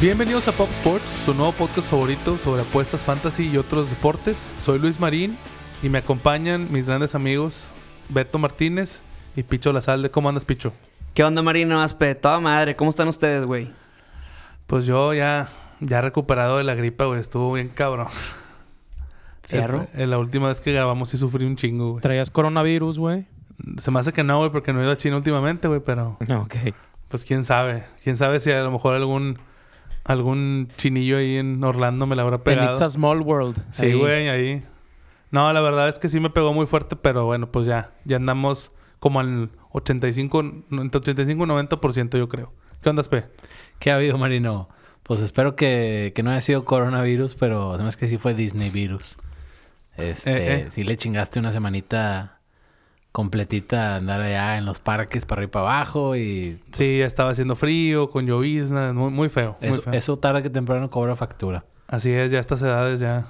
Bienvenidos a Pop Sports, su nuevo podcast favorito sobre apuestas fantasy y otros deportes. Soy Luis Marín y me acompañan mis grandes amigos Beto Martínez y Picho Lazalde. ¿Cómo andas, Picho? ¿Qué onda, Marino? Aspe, toda madre. ¿Cómo están ustedes, güey? Pues yo ya, ya recuperado de la gripa, güey. Estuvo bien cabrón. ¿Fierro? En la última vez que grabamos sí sufrí un chingo, güey. ¿Traías coronavirus, güey? Se me hace que no, güey, porque no he ido a China últimamente, güey, pero Ok. pues quién sabe. Quién sabe si a lo mejor algún algún chinillo ahí en Orlando me la habrá En pegado. It's a Small World. Sí, Ahí. güey, ahí. No, la verdad es que sí me pegó muy fuerte, pero bueno, pues ya, ya andamos como al 85, entre 85 y 90% yo creo. ¿Qué onda, P? ¿Qué ha habido, Marino? Pues espero que, que no haya sido coronavirus, pero además que sí fue Disney virus. Este, Eh, eh. sí le chingaste una semanita completita andar allá en los parques para arriba y para abajo y pues, Sí, ya estaba haciendo frío, con llovizna, muy, muy feo, muy eso, feo. eso tarde que temprano cobra factura. Así es, ya a estas edades ya,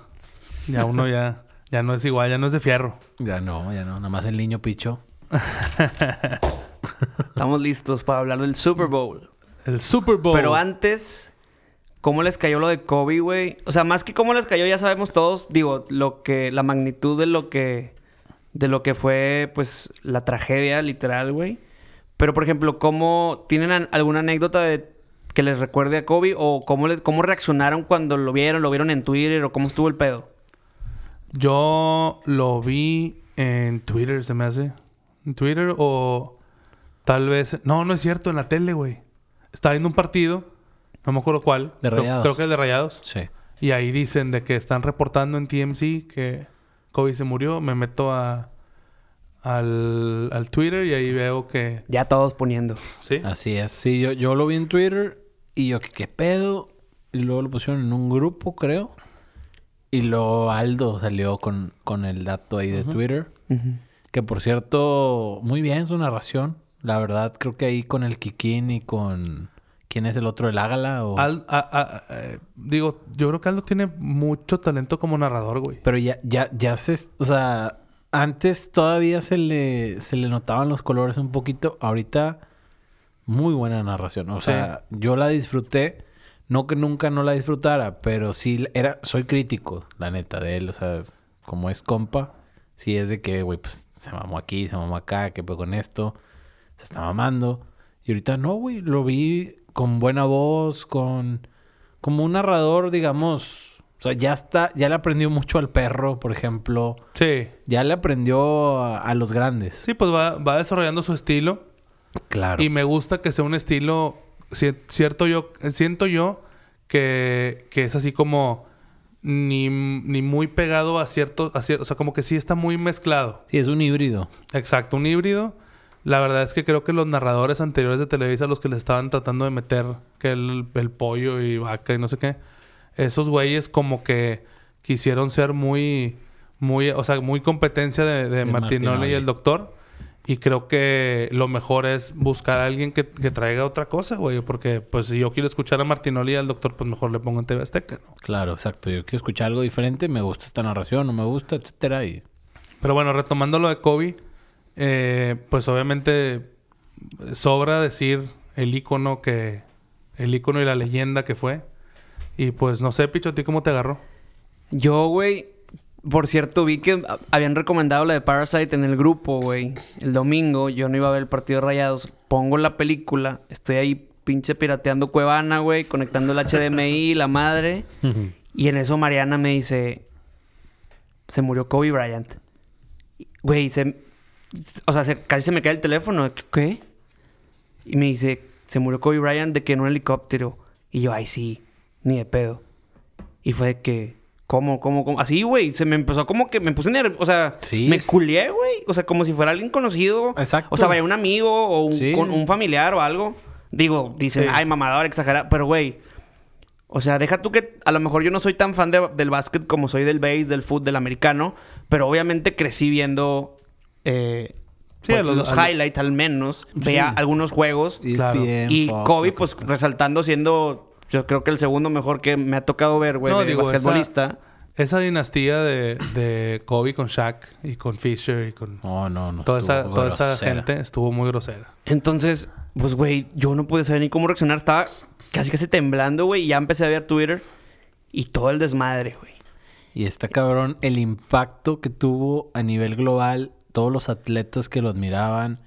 ya uno ya, ya no es igual, ya no es de fierro. Ya no, ya no, nada más el niño picho. Estamos listos para hablar del Super Bowl. El Super Bowl. Pero antes, ¿cómo les cayó lo de Kobe, güey? O sea, más que cómo les cayó, ya sabemos todos, digo, lo que, la magnitud de lo que, de lo que fue, pues, la tragedia, literal, güey. Pero, por ejemplo, ¿cómo tienen alguna anécdota de que les recuerde a Kobe? ¿O cómo, les, cómo reaccionaron cuando lo vieron? ¿Lo vieron en Twitter? ¿O cómo estuvo el pedo? Yo lo vi en Twitter, se me hace. En Twitter o tal vez... No, no es cierto, en la tele, güey. Estaba viendo un partido, no me acuerdo cuál. De Creo- Rayados. Creo, que el de Rayados. Sí. Y ahí dicen de que están reportando en TMC que Kobe se murió. Me meto a, al, al Twitter y ahí veo que... Ya todos poniendo. Sí. Así es. Sí, yo, yo lo vi en Twitter y yo, ¿qué, qué pedo? Y luego lo pusieron en un grupo, creo. Y luego Aldo salió con, con el dato ahí de Twitter. Que por cierto, muy bien su narración. La verdad, creo que ahí con el Kikín y con... ¿Quién es el otro? ¿El Ágala? O... Al- a- a- eh, digo, yo creo que Aldo tiene mucho talento como narrador, güey. Pero ya, ya, ya se... O sea, antes todavía se le, se le notaban los colores un poquito. Ahorita, muy buena narración. O Sí. sea, yo la disfruté. No que nunca no la disfrutara, pero sí era... Soy crítico, la neta, de él. O sea, como es compa, sí es de que, güey, pues se mamó aquí, se mamó acá, que pues con esto. Se está mamando. Y ahorita no, güey. Lo vi con buena voz, con... Como un narrador, digamos... O sea, ya está... Ya le aprendió mucho al perro, por ejemplo. Sí. Ya le aprendió a, a los grandes. Sí, pues va, va desarrollando su estilo. Claro. Y me gusta que sea un estilo, ci- cierto yo, siento yo que, que es así como ni, ni muy pegado a cierto, a cier- o sea, como que sí está muy mezclado. Sí, es un híbrido. Exacto, un híbrido. La verdad es que creo que los narradores anteriores de Televisa, los que le estaban tratando de meter que el, el pollo y vaca y no sé qué, esos güeyes como que quisieron ser muy, muy, o sea, muy competencia de, de De Martinoli y el doctor. Y creo que lo mejor es buscar a alguien que, que traiga otra cosa, güey. Porque, pues, si yo quiero escuchar a Martinoli y al doctor, pues mejor le pongo en TV Azteca, ¿no? Claro, exacto. Yo quiero escuchar algo diferente. Me gusta esta narración, no me gusta, etcétera. Y... Pero bueno, retomando lo de Kobe, eh, pues obviamente sobra decir el icono que. El icono y la leyenda que fue. Y pues no sé, Picho, ¿a ti cómo te agarró? Yo, güey, por cierto, vi que habían recomendado la de Parasite en el grupo, güey. El domingo, yo no iba a ver el partido de Rayados. Pongo la película, estoy ahí pinche pirateando Cuevana, güey, conectando el HDMI, la madre. Y en eso Mariana me dice, se murió Kobe Bryant. Güey, se... O sea, se- casi se me cae el teléfono. ¿Qué? Y me dice, se murió Kobe Bryant de que en un helicóptero. Y yo, ay, sí, ni de pedo. Y fue de que, ¿cómo, cómo, cómo? Así, güey, se me empezó como que me puse nervioso. O sea, Sí. me culié, güey. O sea, como si fuera alguien conocido. Exacto. O sea, vaya un amigo o un, Sí. con- un familiar o algo. Digo, dicen, Sí. ay, mamador, exagerado. Pero, güey, o sea, deja tú que a lo mejor yo no soy tan fan de- del básquet como soy del base, del fútbol, del americano. Pero obviamente crecí viendo eh, Sí, pues, los- highlights al menos. Veía algunos juegos. Claro. Y Fox, Kobe, pues resaltando siendo, yo creo que el segundo mejor que me ha tocado ver, güey, No, de digo, basquetbolista. Esa dinastía de, de Kobe con Shaq y con Fisher y con No, no, no. toda, esa, toda esa gente estuvo muy grosera. Entonces, pues, güey, yo no pude saber ni cómo reaccionar. Estaba casi casi temblando, güey. Y ya empecé a ver Twitter y todo el desmadre, güey. Y está cabrón el impacto que tuvo a nivel global todos los atletas que lo admiraban,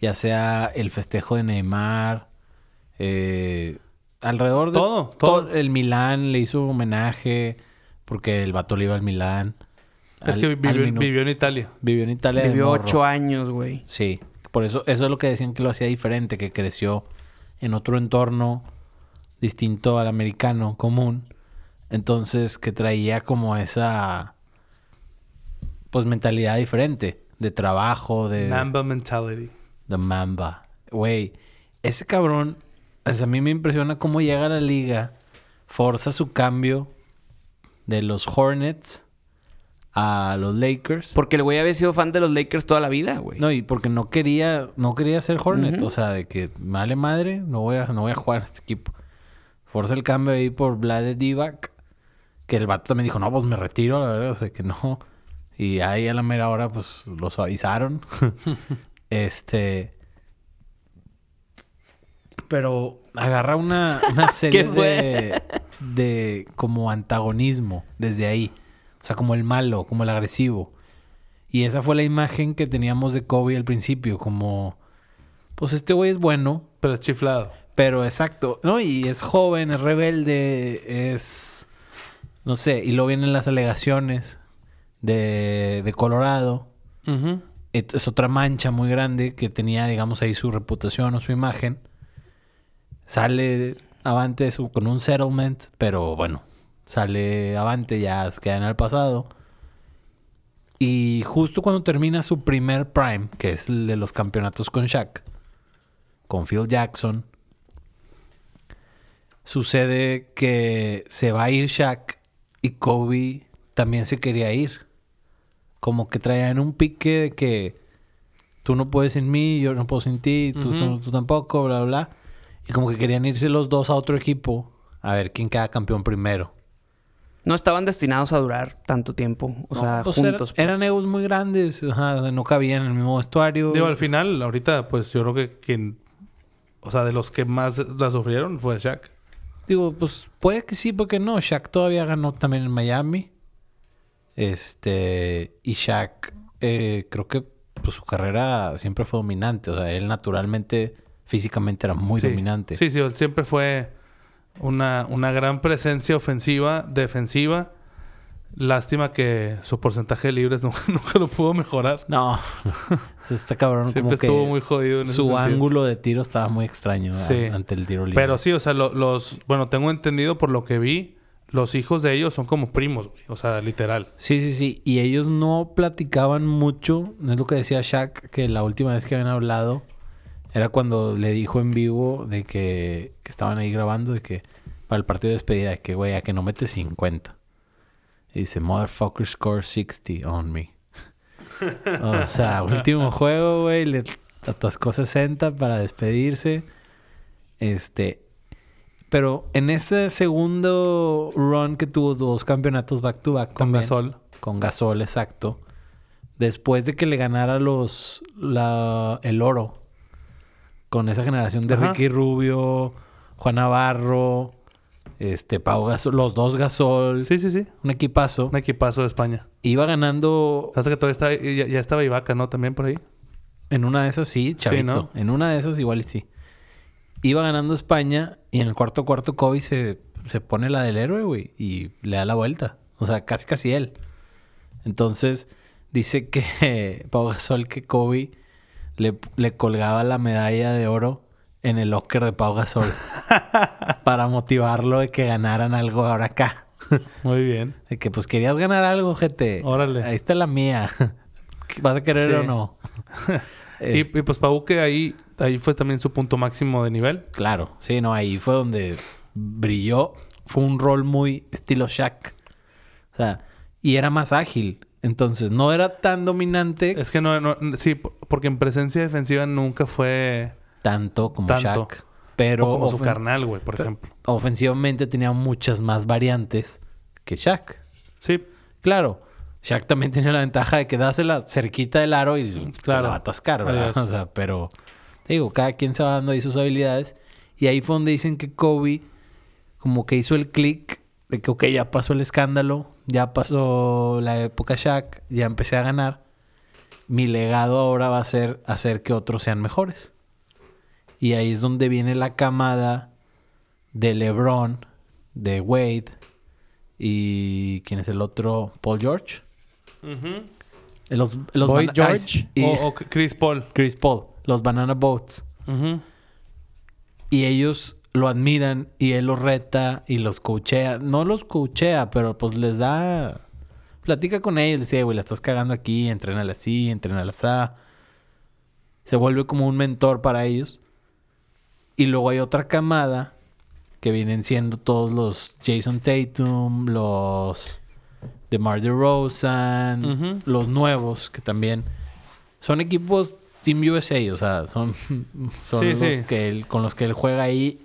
ya sea el festejo de Neymar, eh, alrededor de Todo, todo. El Milán le hizo homenaje porque el vato le iba al Milán. Es Al- que vivió, vivió en Italia. vivió en Italia. Vivió ocho años, güey. Sí, por eso, eso es lo que decían que lo hacía diferente, que creció en otro entorno distinto al americano común. Entonces, que traía como esa pues mentalidad diferente de trabajo, de Mamba mentality. de Mamba. Güey, ese cabrón, a mí me impresiona cómo llega a la liga, forza su cambio de los Hornets a los Lakers. Porque el güey había sido fan de los Lakers toda la vida, güey. No, y porque no quería, no quería ser Hornet. O sea, de que vale madre, no voy a, no voy a jugar a este equipo. Forza el cambio ahí por Vlade Divac. Que el vato también dijo, no, pues me retiro, la verdad, o sea que no. Y ahí a la mera hora, pues lo suavizaron. este. Pero agarra una, una serie de, de como antagonismo desde ahí. O sea, como el malo, como el agresivo. Y esa fue la imagen que teníamos de Kobe al principio, como, pues este güey es bueno, Pero es chiflado. pero exacto, ¿no? Y es joven, es rebelde, es, no sé, y luego vienen las alegaciones de, de Colorado. Es otra mancha muy grande que tenía, digamos, ahí su reputación o su imagen. Sale avante su- con un settlement, pero bueno, sale avante, ya queda en el pasado. Y justo cuando termina su primer prime, que es el de los campeonatos con Shaq, con Phil Jackson, sucede que se va a ir Shaq y Kobe también se quería ir. Como que traían un pique de que tú no puedes sin mí, yo no puedo sin ti, tú, Ujú. tú- tú tampoco, bla, bla, bla. Y como que querían irse los dos a otro equipo a ver quién queda campeón primero. No estaban destinados a durar tanto tiempo. O No, sea, pues era- juntos. pues. Eran egos muy grandes, ajá, o sea, no cabían en el mismo vestuario. Digo, al final, ahorita, pues yo creo que quien... O sea, de los que más la sufrieron fue Shaq. Digo, pues puede que sí, porque no. Shaq todavía ganó también en Miami. Este. Y Shaq, eh, creo que pues, su carrera siempre fue dominante. O sea, él naturalmente, físicamente era muy Sí. dominante. Sí, sí, él siempre fue una, una gran presencia ofensiva, defensiva. Lástima que su porcentaje de libres nunca, nunca lo pudo mejorar. No, está cabrón. Siempre como que estuvo muy jodido en su ángulo de tiro estaba muy extraño Sí. ante el tiro libre. Pero sí, o sea, lo- los... Bueno, tengo entendido por lo que vi, los hijos de ellos son como primos. O sea, literal. Sí, sí, sí. Y ellos no platicaban mucho. Es lo que decía Shaq, que la última vez que habían hablado era cuando le dijo en vivo de que, que estaban ahí grabando, de que para el partido de despedida, de que, güey, a que no metes 50. Y dice, motherfucker score 60 on me. o sea, último juego, güey, le atascó 60 para despedirse. Este, pero en este segundo run que tuvo dos campeonatos back to back Con también, Gasol. Con Gasol, exacto. Después de que le ganara los la, el oro con esa generación de Ajá. Ricky Rubio, Juan Navarro, este Pau Gasol, los dos Gasol, Sí, sí, sí. un equipazo. Un equipazo de España. Iba ganando Hasta que todavía estaba, ya, ya estaba Ibaka, ¿no? También por ahí. en una de esas sí, chavito. ¿no? En una de esas igual y sí. Iba ganando España y en el cuarto cuarto Kobe se, se pone la del héroe, güey, y le da la vuelta. O sea, casi casi él. Entonces, dice que Pau Gasol que Kobe le, le colgaba la medalla de oro en el locker de Pau Gasol para motivarlo de que ganaran algo ahora acá. Muy bien. De que pues querías ganar algo, gente. Órale. Ahí está la mía. ¿Vas a querer Sí. o no? Y, Es- y, pues Pau que ahí, ahí fue también su punto máximo de nivel. Claro, sí, no, ahí fue donde brilló. Fue un rol muy estilo Shaq. O sea, y era más ágil. Entonces, no era tan dominante Es que no, no- sí, porque en presencia defensiva nunca fue tanto como tanto. Shaq. Pero o como su carnal, güey, por ejemplo. ofensivamente tenía muchas más variantes que Shaq. Sí, Claro, Shaq también tenía la ventaja de que dásela cerquita del aro y Claro. la va a atascar, ¿verdad? Adiós. O sea, pero te digo, cada quien se va dando ahí sus habilidades. Y ahí fue donde dicen que Kobe como que hizo el click de que, ok, ya pasó el escándalo, ya pasó la época Shaq, ya empecé a ganar. Mi legado ahora va a ser hacer que otros sean mejores. Y ahí es donde viene la camada de LeBron, de Wade y ¿quién es el otro? Paul George. Los, los Boy George. Y O, o Chris Paul. Chris Paul, los Banana Boats. Ujú. Y ellos lo admiran y él los reta y los coachea. No los coachea, pero pues les da... Platica con ellos, dice, güey, la estás cagando aquí, entrénala así, entrénala así. Se vuelve como un mentor para ellos. Y luego hay otra camada que vienen siendo todos los Jason Tatum, los DeMar DeRozan, Ujú. los nuevos que también son equipos Team USA, o sea, son, son Sí, los sí. que él- con los que él juega ahí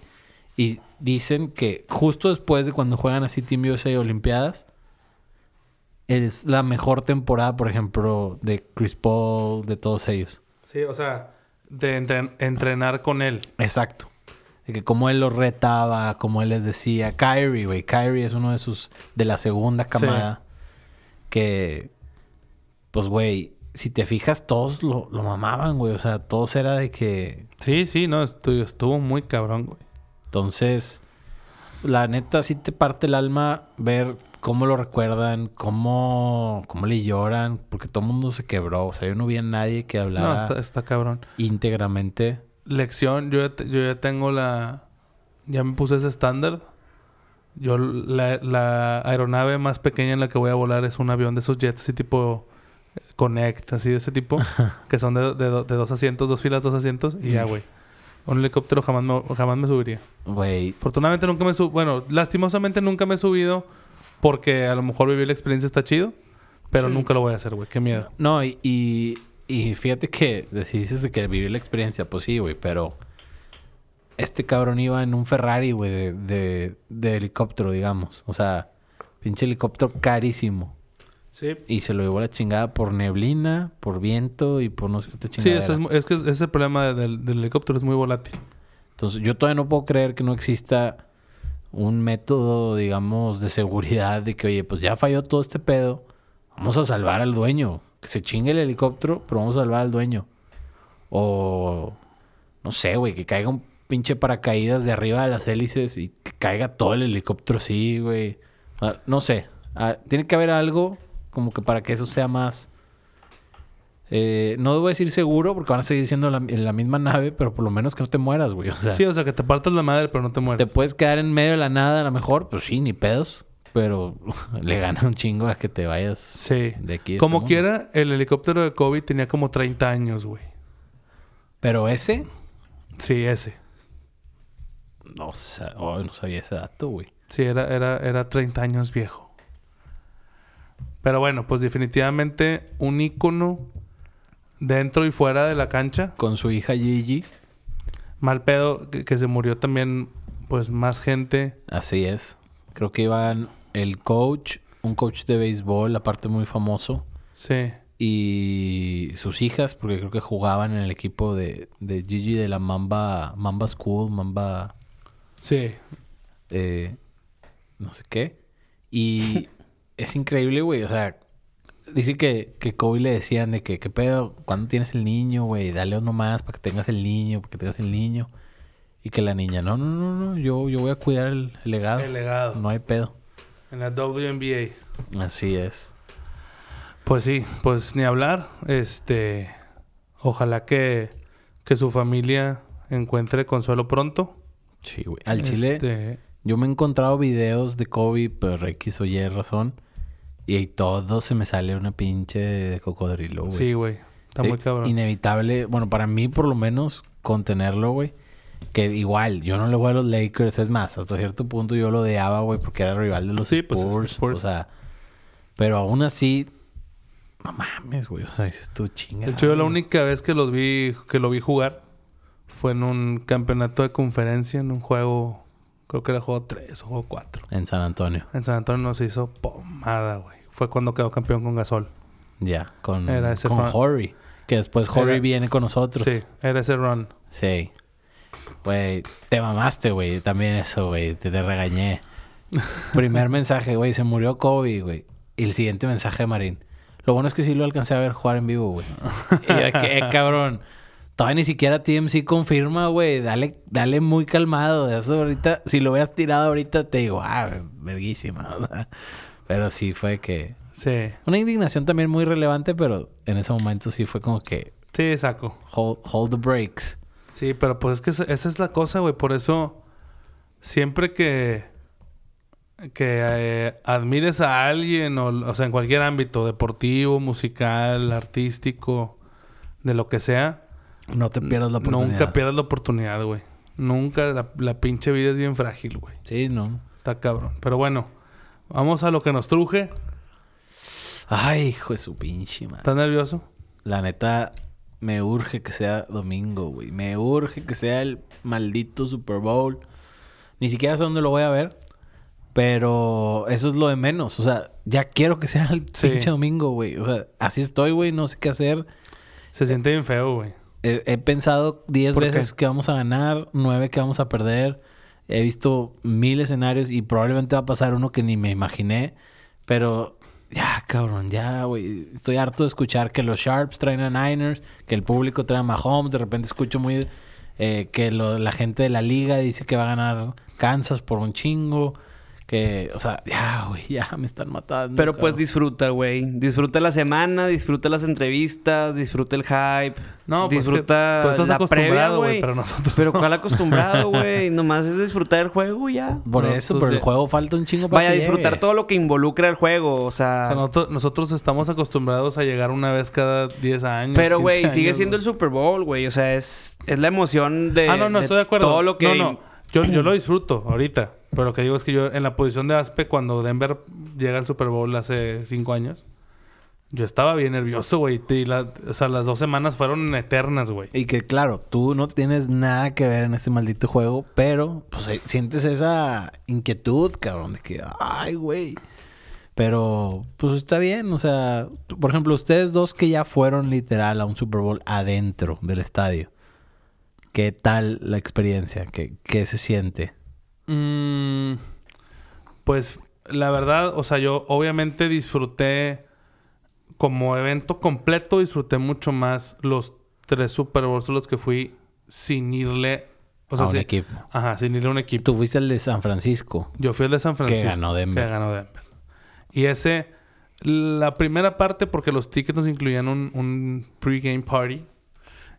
y dicen que justo después de cuando juegan así Team USA Olimpiadas es la mejor temporada, por ejemplo, de Chris Paul, de todos ellos. Sí, o sea, de entren- entrenar con él. Exacto. De que como él los retaba, como él les decía. Kyrie, güey. Kyrie es uno de sus... De la segunda camada. Que... Pues, güey... Si te fijas, todos lo, lo mamaban, güey. O sea, todos era de que... Sí, sí, no, estuvo, estuvo muy cabrón, güey. Entonces... La neta, sí te parte el alma ver cómo lo recuerdan, cómo, cómo le lloran, porque todo el mundo se quebró. O sea, yo no vi a nadie que hablara No, está, está cabrón. íntegramente. Lección, yo ya, yo ya tengo la... Ya me puse ese estándar. Yo, la, la aeronave más pequeña en la que voy a volar es un avión de esos jets así tipo... eh, Connect, así de ese tipo. que son de, de do- de dos asientos, dos filas, dos asientos. Y ya, güey. Un helicóptero jamás me, jamás me subiría. Güey, Afortunadamente nunca me subo... Bueno, lastimosamente nunca me he subido porque a lo mejor vivir la experiencia está chido. Pero Sí. nunca lo voy a hacer, güey. Qué miedo. No, y, y, y fíjate que si dices de que vivir la experiencia, pues sí, güey, pero este cabrón iba en un Ferrari, güey, de, de, de helicóptero, digamos. O sea, pinche helicóptero carísimo. Sí. Y se lo llevó a la chingada por neblina, por viento y por no sé qué te Sí, chingada. eso es, es que ese es el problema de- del, del helicóptero. Es muy volátil. Entonces, yo todavía no puedo creer que no exista un método, digamos, de seguridad de que, oye, pues ya falló todo este pedo. Vamos a salvar al dueño. Que se chingue el helicóptero, pero vamos a salvar al dueño. O, no sé, güey, que caiga un pinche paracaídas de arriba de las hélices y que caiga todo el helicóptero así, güey. Ah, no sé. Ah, tiene que haber algo como que para que eso sea más... eh, no debo decir seguro porque van a seguir siendo la, en la misma nave, pero por lo menos que no te mueras, güey. O sea, sí, o sea, que te partas la madre, pero no te te mueres. puedes quedar en medio de la nada a lo mejor, pues sí, ni pedos. Pero le gana un chingo a que te vayas Sí. de aquí. Como este quiera, el helicóptero de Kobe tenía como 30 años, güey. Pero ese, Sí, ese. No, oh, no sabía ese dato, güey. Sí, era, era, era 30 años viejo. Pero bueno, pues definitivamente un ícono dentro y fuera de la cancha. Con su hija Gigi, Mal pedo, que, que se murió también, pues más gente. así es. Creo que iban el coach, un coach de béisbol, aparte muy famoso, Sí. y sus hijas, porque creo que jugaban en el equipo de, de Gigi de la Mamba, Mamba School, Mamba, Sí. eh, no sé qué. Y es increíble, güey. O sea, dice que, que Kobe le decían de que, ¿qué pedo? ¿Cuándo tienes el niño, güey? Dale uno más para que tengas el niño, para que tengas el niño. Y que la niña, no, no, no, no, yo, yo voy a cuidar el, el legado. El legado. No hay pedo. En la WNBA. Así es. Pues sí, pues ni hablar. Este. Ojalá que, que su familia encuentre consuelo pronto. Sí, güey. Al chile, Este, yo me he encontrado videos de Kobe por X o Y razón. Y ahí todo se me sale una pinche de cocodrilo, güey. sí, güey. Está Sí, muy cabrón. Inevitable, bueno, para mí por lo menos contenerlo, güey. Que igual, yo no le voy a los Lakers, es más, hasta cierto punto yo lo odiaba, güey, porque era rival de los Sí, pues, es Spurs. Spurs. O sea, pero aún así, no mames, güey. O sea, dices tú chinga. De hecho, yo la única vez que los vi, que lo vi jugar fue en un campeonato de conferencia, en un juego, creo que era juego 3 o juego 4. En San Antonio. En San Antonio nos hizo pomada, güey. Fue cuando quedó campeón con Gasol. Ya, con, Era ese con Horry. Que después Horry Era- viene con nosotros. Sí, era ese run. Sí. Güey, te mamaste, güey. También eso, güey. Te, te regañé. Primer mensaje, güey. Se murió Kobe, güey. Y el siguiente mensaje de Marín. Lo bueno es que sí lo alcancé a ver jugar en vivo, güey. y yo, ¿qué, cabrón? Todavía ni siquiera TMC confirma, güey. Dale, dale muy calmado. Eso ahorita, si lo hubieras tirado ahorita, te digo, ah, verguísima. O sea, pero sí fue que. Sí. Una indignación también muy relevante, pero en ese momento sí fue como que. Sí, saco. Hold, hold the brakes. Sí, pero pues es que esa esa es la cosa, güey. Por eso, siempre que, que eh, admires a alguien, o, o sea, en cualquier ámbito, deportivo, musical, artístico, de lo que sea, No te pierdas la oportunidad. nunca pierdas la oportunidad, güey. Nunca, la, la pinche vida es bien frágil, güey. Sí, no. Está cabrón. Pero bueno, vamos a lo que nos truje. Ay, hijo de su pinche madre. ¿Estás nervioso? La neta, me urge que sea domingo, güey. Me urge que sea el maldito Super Bowl. Ni siquiera sé dónde lo voy a ver. Pero eso es lo de menos. O sea, ya quiero que sea el Sí. pinche domingo, güey. O sea, así estoy, güey. No sé qué hacer. Se siente bien feo, güey. He, he pensado 10 ¿Por qué? veces que vamos a ganar, 9 que vamos a perder. He visto mil escenarios y probablemente va a pasar uno que ni me imaginé. Pero ya, cabrón, ya, güey. Estoy harto de escuchar que los Sharps traen a Niners, que el público trae a Mahomes. De repente escucho muy... eh, que lo- la gente de la liga dice que va a ganar Kansas por un chingo. Que, o sea, ya, güey, ya me están matando. Pero pues disfruta, güey. Disfruta la semana, disfruta las entrevistas, disfruta el hype. No, pues disfruta que tú estás la previa, acostumbrado, güey, pero nosotros Pero no. cuál acostumbrado, güey. Nomás es disfrutar el juego ya. Por No, eso, pues pero el ya- juego falta un chingo para Vaya que disfrutar llegue. todo lo que involucra el juego. O O sea. sea, nosotros, nosotros estamos acostumbrados a llegar una vez cada 10 años. pero, 15 güey, sigue años, siendo el Super Bowl, güey. O sea, es, es la emoción de. Ah, no, no, estoy de acuerdo. Todo lo que. No, no. Yo, yo lo disfruto ahorita. Pero lo que digo es que yo, en la posición de Aspe, cuando Denver llega al Super Bowl hace 5 años, yo estaba bien nervioso, güey. O sea, las dos semanas fueron eternas, güey. Y que claro, tú no tienes nada que ver en este maldito juego, pero pues sientes esa inquietud, cabrón, de que, ay, güey. Pero pues está bien, o sea, por ejemplo, ustedes dos que ya fueron literal a un Super Bowl adentro del estadio. ¿Qué tal la experiencia? ¿Qué, qué se siente? Mm, pues la verdad, o sea, yo obviamente disfruté como evento completo, disfruté mucho más los tres Super Bowls a los que fui sin irle. O sea, a un sí- equipo. Ajá, sin irle a un equipo. Tú fuiste el de San Francisco. Yo fui el de San Francisco. ganó Denver. Que ganó Denver. Y ese, la primera parte, porque los tickets nos incluían un, un pre-game party.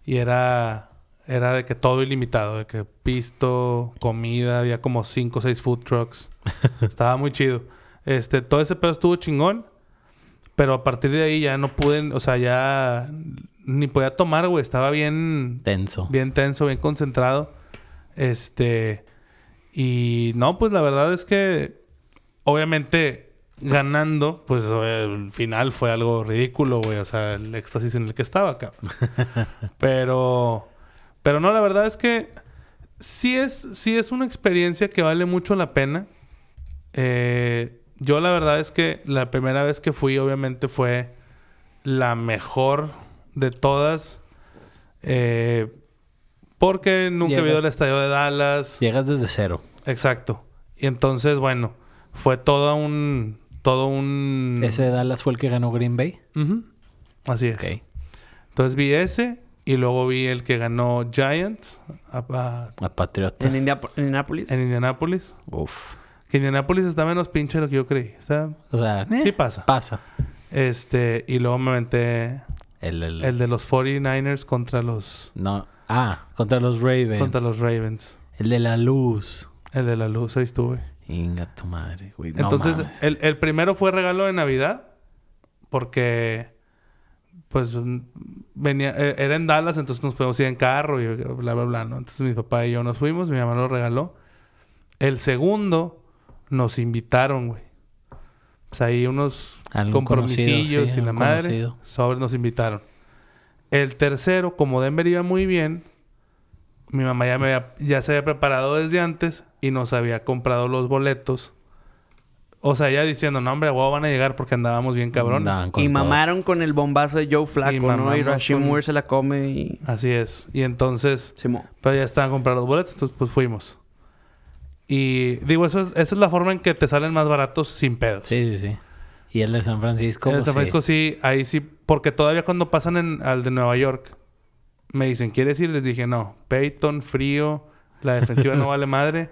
Y era, era de que todo ilimitado, de que pisto, comida, había como cinco o seis food trucks. Estaba muy chido. Este, todo ese pedo estuvo chingón. Pero a partir de ahí ya no pude, o sea, ya ni podía tomar, güey. Estaba bien, Tenso. bien tenso, bien concentrado. Este. Y no, pues la verdad es que. Obviamente, ganando, pues el final fue algo ridículo, güey. O sea, el éxtasis en el que estaba, cabrón. pero. Pero no, la verdad es que. Sí es, sí es una experiencia que vale mucho la pena. Eh, yo la verdad es que la primera vez que fui, obviamente, fue la mejor de todas. Eh, porque nunca he Llegas- ido al estadio de Dallas. Llegas desde cero. Exacto. Y entonces, bueno, fue todo un. Todo un. ¿Ese de Dallas fue el que ganó Green Bay? Así es. Entonces vi ese y luego vi el que ganó Giants a- a- A Patriotas. En, Indiap- en Indianapolis. en Indianapolis. Uf. Que Indianapolis está menos pinche de lo que yo creí. Está- O sea, Sí eh, pasa. pasa. Este, y luego me aventé El, el- el de los 49ers contra los No. Ah, contra los Ravens. contra los Ravens. El de la luz. El de la luz, ahí estuve. Inga tu madre, güey. No Entonces, mames. el, el primero fue regalo de Navidad. Porque, pues, venía, e- era en Dallas, entonces nos podíamos ir en carro y bla, bla, bla, ¿no? Entonces mi papá y yo nos fuimos, mi mamá lo regaló. El segundo, nos invitaron, güey. O sea, ahí unos compromisillos conocido, sí, y la madre. conocido. Sobre nos invitaron. El tercero, como Denver iba muy bien, mi mamá ya, me había- ya se había preparado desde antes y nos había comprado los boletos. O sea, ya diciendo, no, hombre, a huevo van a llegar porque andábamos bien cabrones. Andaban con Y todo. mamaron con el bombazo de Joe Flacco, Y ¿no? Y Rashid con- Moore se la come y... Así es. Y entonces, Simón. pero ya estaban comprando los boletos, entonces pues fuimos. Y digo, eso es- esa es la forma en que te salen más baratos sin pedos. Sí, sí, sí. Y el de San Francisco. En pues, San Francisco sí. sí, ahí sí, porque todavía cuando pasan en, al de Nueva York, me dicen, ¿quieres ir? Les dije, no, Peyton, frío, la defensiva no vale madre,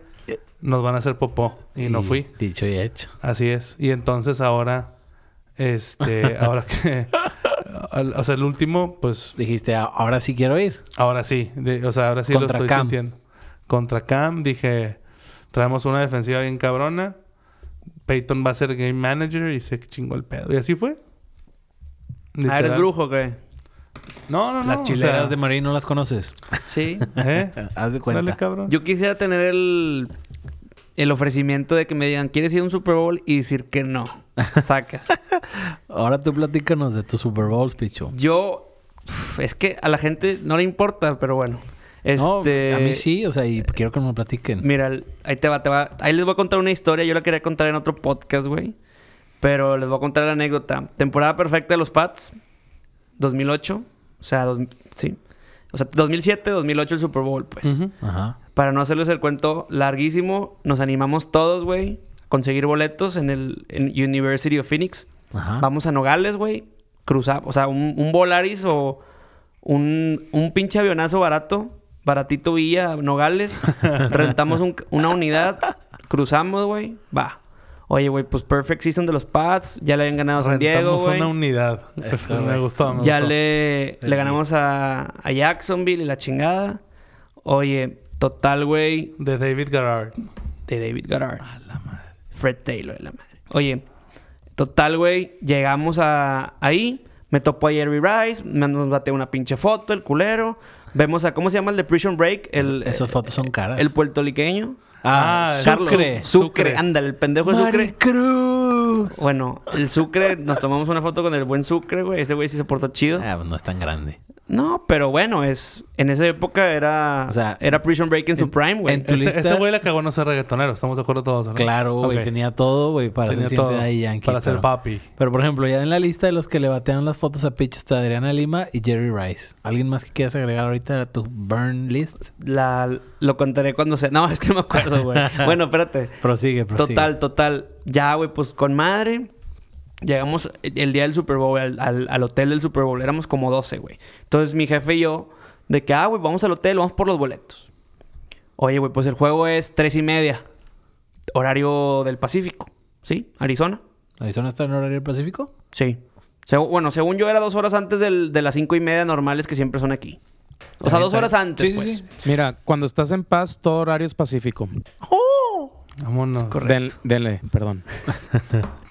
nos van a hacer popó. Y, no fui. Dicho y hecho. Así es. Y entonces ahora, este, ahora que, o sea, el último, pues, Dijiste, "A- ahora sí quiero ir. ahora sí, de- o sea, ahora sí Contra lo estoy Cam. sintiendo. Contra Cam, dije, traemos una defensiva bien cabrona. Peyton va a ser game manager y se chingó el pedo. Y así fue. Ah, ¿eres brujo o qué? No, no, no. Las o chileras sea, de Marín no las conoces. Sí. ¿eh? Haz de cuenta. Dale, cabrón. Yo quisiera tener el, el ofrecimiento de que me digan, ¿quieres ir a un Super Bowl? Y decir que no. Sacas. Ahora tú platícanos de tu Super Bowl, picho. Yo... es que a la gente no le importa, pero bueno. No, Este... a mí sí, o sea, y quiero que me platiquen. Mira, ahí te va, te va. Ahí les voy a contar una historia. Yo la quería contar en otro podcast, güey. Pero les voy a contar la anécdota. Temporada perfecta de los Pats. 2008. O sea, dos- sí. O sea, 2007, 2008 el Super Bowl, pues. Ajá. Para no hacerles el cuento larguísimo, nos animamos todos, güey, a conseguir boletos en el en University of Phoenix. Ajá. Vamos a Nogales, güey. Cruzar, o sea, un, un Volaris o un, un pinche avionazo barato, baratito vía Nogales. Rentamos un- una unidad, cruzamos, güey. Va. Oye, güey, pues perfect season de los Pats. Ya le habían ganado a San Diego, Rentamos güey. una unidad. Eso, me güey. gustó, me Ya gustó. le, le ganamos a, a Jacksonville y la chingada. Oye, total, güey, De David Garrard. de David Goddard. Fred Taylor, la madre. Oye, total, güey, llegamos a ahí. Me topó a Jerry Rice, me nos bateó una pinche foto, el culero. Vemos a, ¿cómo se llama el de Prison Break? El, Esas fotos son caras. el puertorriqueño. Ah, Carlos. Sucre. Sucre. Ándale, el pendejo de Sucre. Maricruz. Bueno, el Sucre, nos tomamos una foto con el buen Sucre, güey. Ese güey sí se portó chido. Ah, pues no es tan grande. No, pero bueno, es... En esa época era... O sea, era Prison Break en su prime, güey. en tu Ese, lista- ese güey la cagó no ser reggaetonero. Estamos de acuerdo todos, ¿no? Claro, güey. Tenía todo, güey, para Tenía ser todo. de Yankee. para ser pero- papi. Pero, por ejemplo, ya en la lista de los que le batearon las fotos a Pitch está Adriana Lima y Jerry Rice. ¿Alguien más que quieras agregar ahorita a tu burn list? La, lo contaré cuando se... No, es que no me acuerdo, güey. bueno, espérate. Prosigue, prosigue. Total, total. Ya, güey, pues con madre. Llegamos el día del Super Bowl, al, al- al hotel del Super Bowl. Éramos como 12, güey. Entonces mi jefe y yo, de que, ah, güey, vamos al hotel, vamos por los boletos. Oye, güey, pues el juego es tres y media. Horario del Pacífico. ¿Sí? Arizona. ¿Arizona está en horario del Pacífico? Sí. Segu- bueno, según yo era dos horas antes del- de las cinco y media normales que siempre son aquí. O sea, dos horas antes, Sí, sí, pues. sí. Mira, cuando estás en paz, todo horario es pacífico. Vámonos. Den- denle, perdón.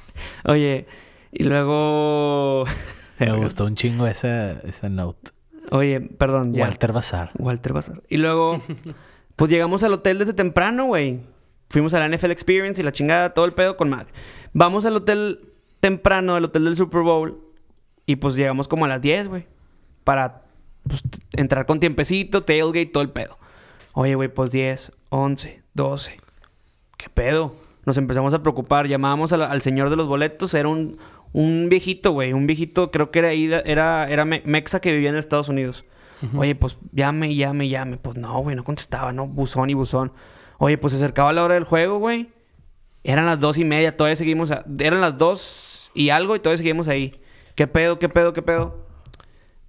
Oye, y luego... Me gustó un chingo esa, esa note. Oye, perdón, ya. Walter Bazar. Walter Bazar. Y luego, pues llegamos al hotel desde temprano, güey. Fuimos a la NFL Experience y la chingada, todo el pedo con madre. Vamos al hotel temprano, al hotel del Super Bowl. Y pues llegamos como a las 10, güey. Para pues, entrar con tiempecito, tailgate, todo el pedo. Oye, güey, pues 10, 11, 12. ¿Qué pedo? Nos empezamos a preocupar. Llamábamos al señor de los boletos. Era un, un viejito, güey. Un viejito, creo que era, era, era me- mexa que vivía en Estados Unidos. Oye, pues llame, llame, llame. Pues no, güey, no contestaba, ¿no? Buzón y buzón. Oye, pues se acercaba la hora del juego, güey. Eran las dos y media, todavía seguimos... a- Eran las dos y algo y todavía seguimos ahí. ¿Qué pedo, qué pedo, qué pedo?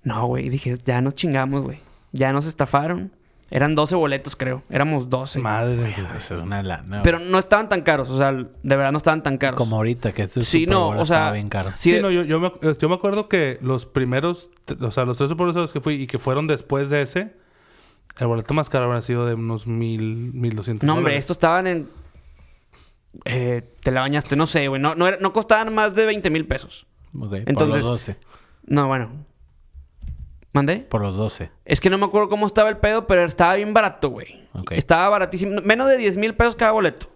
No, güey. Dije, ya nos chingamos, güey. Ya nos estafaron. Eran 12 boletos, creo. Éramos 12. Madre, güey. Eso es una lana. Pero no estaban tan caros. O sea, de verdad no estaban tan caros. Como ahorita, que este Sí, no, o sea, estaba bien caro. Sí, Sí, no, yo, yo, me, yo me acuerdo que los primeros, o sea, los tres Super Bowls a los que fui y que fueron después de ese, el boleto más caro habrá sido de unos mil, mil doscientos. No, hombre, estos estaban en... eh, te la bañaste, no sé, güey. No, no, era- no costaban más de 20 mil pesos. Ok, por Entonces- los 12. No, bueno. ¿Mandé? Por los 12. Es que no me acuerdo cómo estaba el pedo, pero estaba bien barato, güey. Ok. Estaba baratísimo. Menos de 10 mil pesos cada boleto.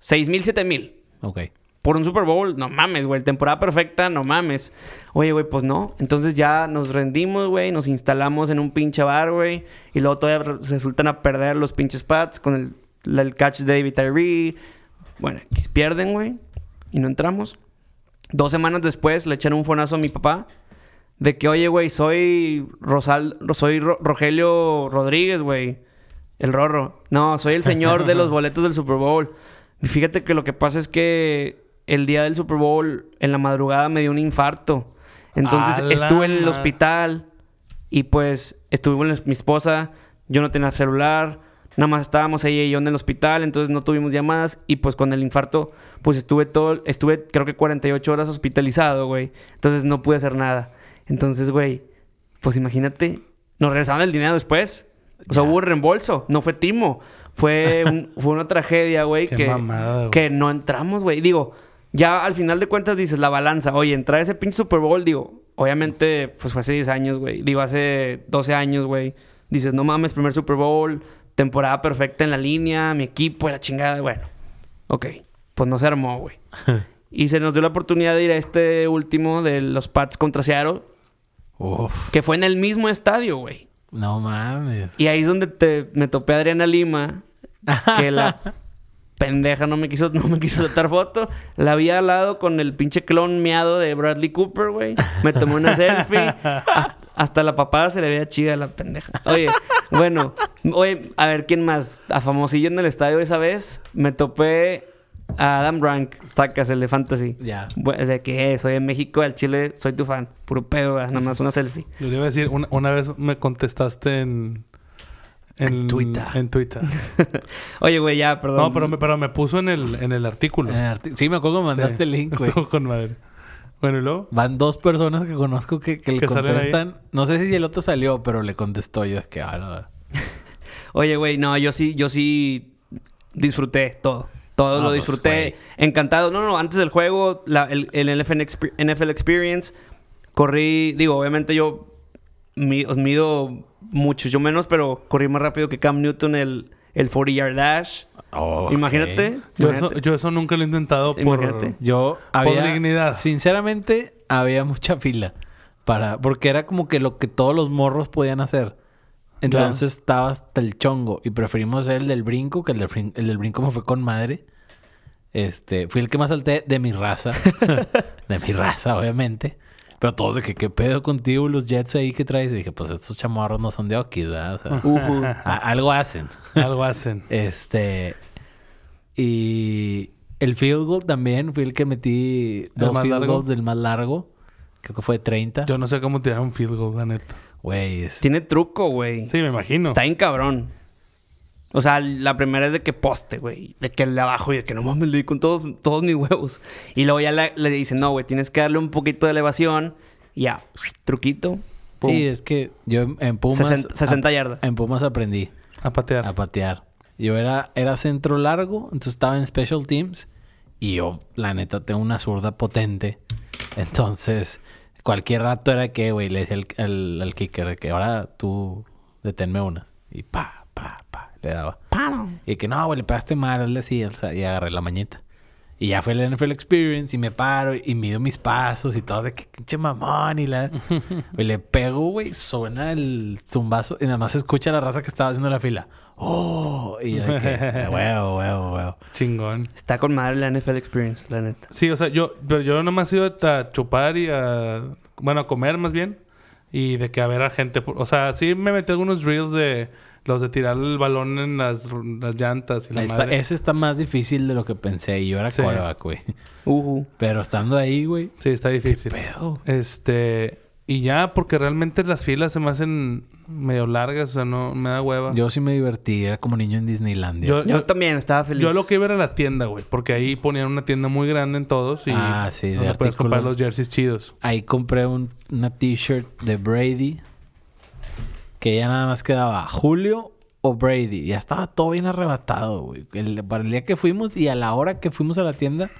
6 mil, 7 mil. Ok. Por un Super Bowl, no mames, güey. Temporada perfecta, no mames. Oye, güey, pues no. Entonces ya nos rendimos, güey. Nos instalamos en un pinche bar, güey. Y luego todavía re- resultan a perder los pinches pads con el, el catch de David Tyree. Bueno, pierden, güey. y no entramos. Dos semanas después le echaron un fonazo a mi papá de que, oye, güey, soy Rosal, soy Ro- Rogelio Rodríguez, güey. El Rorro. No, soy el señor de los boletos del Super Bowl. Y fíjate que lo que pasa es que el día del Super Bowl, en la madrugada, me dio un infarto. Entonces estuve en el hospital y pues estuve con mi esposa. Yo no tenía celular. Nada más estábamos ella y yo en el hospital, entonces no tuvimos llamadas. Y pues con el infarto, pues estuve todo, estuve creo que 48 horas hospitalizado, güey. Entonces no pude hacer nada. Entonces, güey, pues imagínate, nos regresaron el dinero después. O sea, hubo reembolso, no fue timo. Fue, un- fue una tragedia, güey, que, mamada, que no entramos, güey. Digo, ya al final de cuentas dices la balanza. Oye, entrar a ese pinche Super Bowl, digo, obviamente, pues fue hace 10 años, güey. Digo, hace 12 años, güey. Dices, no mames, primer Super Bowl, temporada perfecta en la línea, mi equipo, la chingada. Bueno, ok. Pues no se armó, güey. y se nos dio la oportunidad de ir a este último de los Pats contra Seattle, Uf, que fue en el mismo estadio, güey. no mames. Y ahí es donde te, me topé a Adriana Lima, que la pendeja no me quiso, no me quiso sacar foto. La vi al lado con el pinche clon miado de Bradley Cooper, güey. Me tomé una selfie. Hasta, hasta la papada se le veía chida a la pendeja. Oye, bueno, oye, a ver quién más. A famosillo en el estadio esa vez, me topé a Adam Rank, sacas el de Fantasy. Ya. De que eh, soy de México, al Chile, soy tu fan. Puro pedo, güey, nada más una selfie. Yo te iba a decir, una, una vez me contestaste en... En Twitter. En Twitter. Oye, güey, ya, perdón. No, pero me, pero me puso en el, en el artículo. En el arti- Sí, me acuerdo que me mandaste Sí. el link, güey. Estuvo con madre. Bueno, ¿y luego? Van dos personas que conozco que, que le contestan. No sé si el otro salió, pero le contestó yo. Es que, ah, no. Oye, güey, no, yo sí, yo sí disfruté todo. Todo Ah, lo pues, disfruté. Encantado. No, no, antes del juego, la- el, el NFL, exper- NFL Experience, corrí, digo, obviamente yo mi- os mido mucho, yo menos, pero corrí más rápido que Cam Newton el, el 40 yard dash. Oh. Imagínate. Yo eso, yo eso nunca lo he intentado por... Imagínate. Yo Por había... dignidad. Sinceramente, había mucha fila. Para... Porque era como que lo que todos los morros podían hacer. Entonces estaba hasta el chongo. Y preferimos hacer el del brinco, que el del, brin- el del brinco me fue con madre. Este... Fui el que más salté de mi raza. de mi raza, obviamente. Pero todos de que, ¿qué pedo contigo? Los jets ahí que traes. Y dije, pues estos chamarros no son de Oki, ¿verdad? O sea, algo hacen. Algo hacen. Este. Y el field goal también. Fui el que metí dos field largo? goals del más largo. Creo que fue 30. Yo no sé cómo tirar un field goal, la neta. Güey, es- Tiene truco, güey. Sí, me imagino. Está bien cabrón. O sea, la primera es de que poste, güey. De que el de abajo y de que no mames, le di con todos, todos mis huevos. Y luego ya le, le dicen, no, güey, tienes que darle un poquito de elevación. Y ya, truquito. pum. Sí, es que yo en- Pumas. 60, 60 a- yardas. En Pumas aprendí A patear. a patear. Yo era, era centro largo, entonces estaba en Special Teams. Y yo, la neta, tengo una zurda potente. Entonces, cualquier rato era que, güey, le decía al, al- al kicker de que ahora tú deténme unas. Y pa, pa, pa, le daba. Y que no, güey, le pegaste mal, hazle así, o sea, y agarré la mañita. Y ya fue el NFL Experience y me paro y mido mis pasos y todo de que pinche mamón y la... y le pego, güey, suena el zumbazo y nada más escucha la raza que estaba haciendo la fila. ¡Oh! Y yo de que, huevo, huevo, huevo. Chingón. Está con madre la NFL Experience, la neta. Sí, o sea, yo, pero yo nomás he ido a chupar y a, bueno, a comer más bien. Y de que a ver a gente, por- o sea, sí me metí algunos reels de los de tirar el balón en las, las llantas y la está- madre. ese está más difícil de lo que pensé. Y yo era Sí. güey. Ujú. Pero estando ahí, güey... Sí, está difícil. Pedo. Este, y ya, porque realmente las filas se me hacen medio largas, o sea, no me da hueva. Yo sí me divertí. Era como niño en Disneylandia. Yo- Yo también estaba feliz. Yo lo que iba era la tienda, güey, porque ahí ponían una tienda muy grande en todos y Ah, sí, de puedes comprar artículos. los jerseys chidos. Ahí compré un- una t-shirt de Brady. Que ya nada más quedaba Julio o Brady. Ya estaba todo bien arrebatado, güey. El- para el día que fuimos y a la hora que fuimos a la tienda.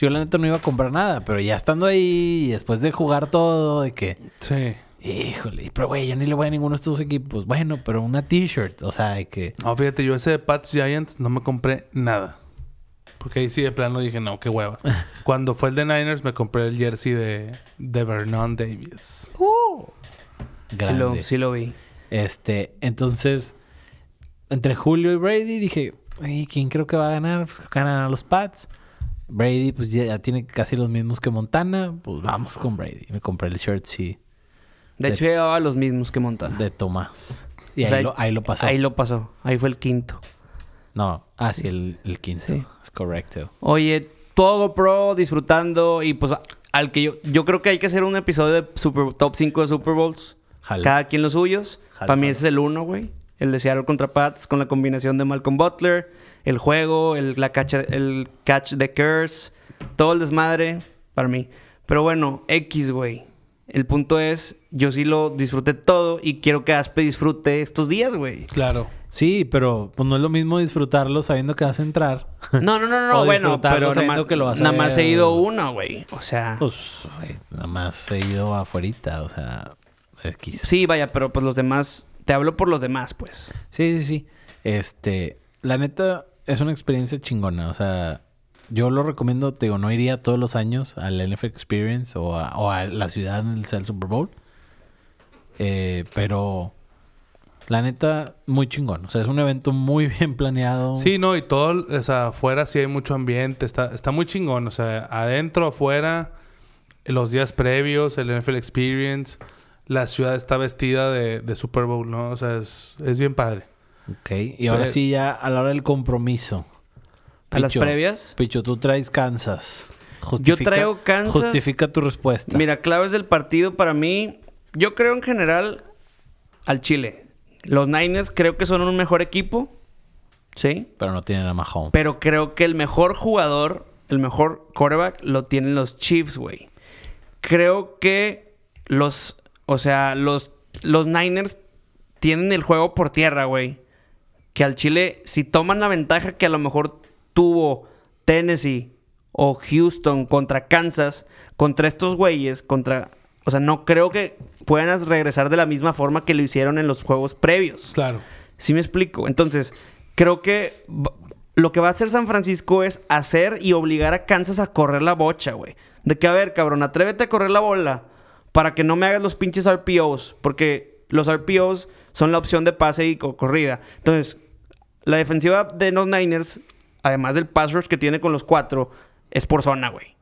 Si Yo la neta no iba a comprar nada. Pero ya estando ahí y después de jugar todo, de que... Sí. Híjole, pero güey, yo ni le voy a ninguno de estos equipos. Bueno, pero una t-shirt. O sea, de que... No, fíjate, yo ese de Pats Giants no me compré nada. Porque ahí sí de plano dije, no, qué hueva. Cuando fue el de Niners me compré el jersey de, de Vernon Davis. Sí Grande. lo, sí lo vi. Este, entonces, entre Julio y Brady dije, "Ay, ¿quién creo que va a ganar? Pues creo que ganan a los Pats. Brady, pues ya, ya tiene casi los mismos que Montana. Pues vamos con Brady. Me compré el shirt, sí, De hecho, llevaba los mismos que Montana. de Tomás. Y O sea, ahí, lo, ahí lo pasó. Ahí lo pasó. Ahí fue el quinto. No, ah, sí, el, el quinto. Sí. Es correcto. Oye, todo pro, disfrutando. Y pues al que yo, yo creo que hay que hacer un episodio de Super, top 5 de Super Bowls. Jalo. Cada quien los suyos. Jalo, Para mí ese es el uno, güey. El de Seattle contra Pats con la combinación de Malcolm Butler, el juego, el, la cacha- el catch de Curse, todo el desmadre para mí. Pero bueno, X, güey. El punto es, yo sí lo disfruté todo y quiero que Aspe disfrute estos días, güey. Claro. Sí, pero pues no es lo mismo disfrutarlo sabiendo que vas a entrar. No, no, no, no, O bueno, pero nada sabiendo más, que lo vas a nada más ver. he ido uno, güey. O sea, Pues, nada más he ido afuerita, o sea, X. sí, vaya, pero pues los demás, te hablo por los demás, pues. Sí, sí, sí. Este, la neta es una experiencia chingona. O sea, yo lo recomiendo, te digo, no iría todos los años al NFL Experience o a, o a la ciudad donde sea el Super Bowl. Eh, pero la neta, muy chingón. O sea, es un evento muy bien planeado. Sí, no, y todo, o sea, afuera sí hay mucho ambiente, está, está muy chingón, o sea, adentro, afuera, los días previos, el NFL Experience, la ciudad está vestida de, de Super Bowl, ¿no? O sea, es, es bien padre. Ok, y ahora sí ya a la hora del compromiso. A las previas. Picho, tú traes Kansas. Yo traigo Kansas. Justifica tu respuesta. Mira, claves del partido para mí, yo creo en general al Chile. Los Niners creo que son un mejor equipo, ¿sí? Pero no tienen a Mahomes. Pero creo que el mejor jugador, el mejor quarterback, lo tienen los Chiefs, güey. Creo que los, o sea, los, los Niners tienen el juego por tierra, güey. Que al Chile, si toman la ventaja que a lo mejor tuvo Tennessee o Houston contra Kansas, contra estos güeyes, contra... O sea, no creo que puedan regresar de la misma forma que lo hicieron en los juegos previos. Claro. ¿Sí me explico? Entonces, creo que lo que va a hacer San Francisco es hacer y obligar a Kansas a correr la bocha, güey. De que, a ver, cabrón, atrévete a correr la bola para que no me hagas los pinches RPOs. Porque los RPOs son la opción de pase y co- corrida. Entonces, la defensiva de los Niners, además del pass rush que tiene con los cuatro, es por zona, güey.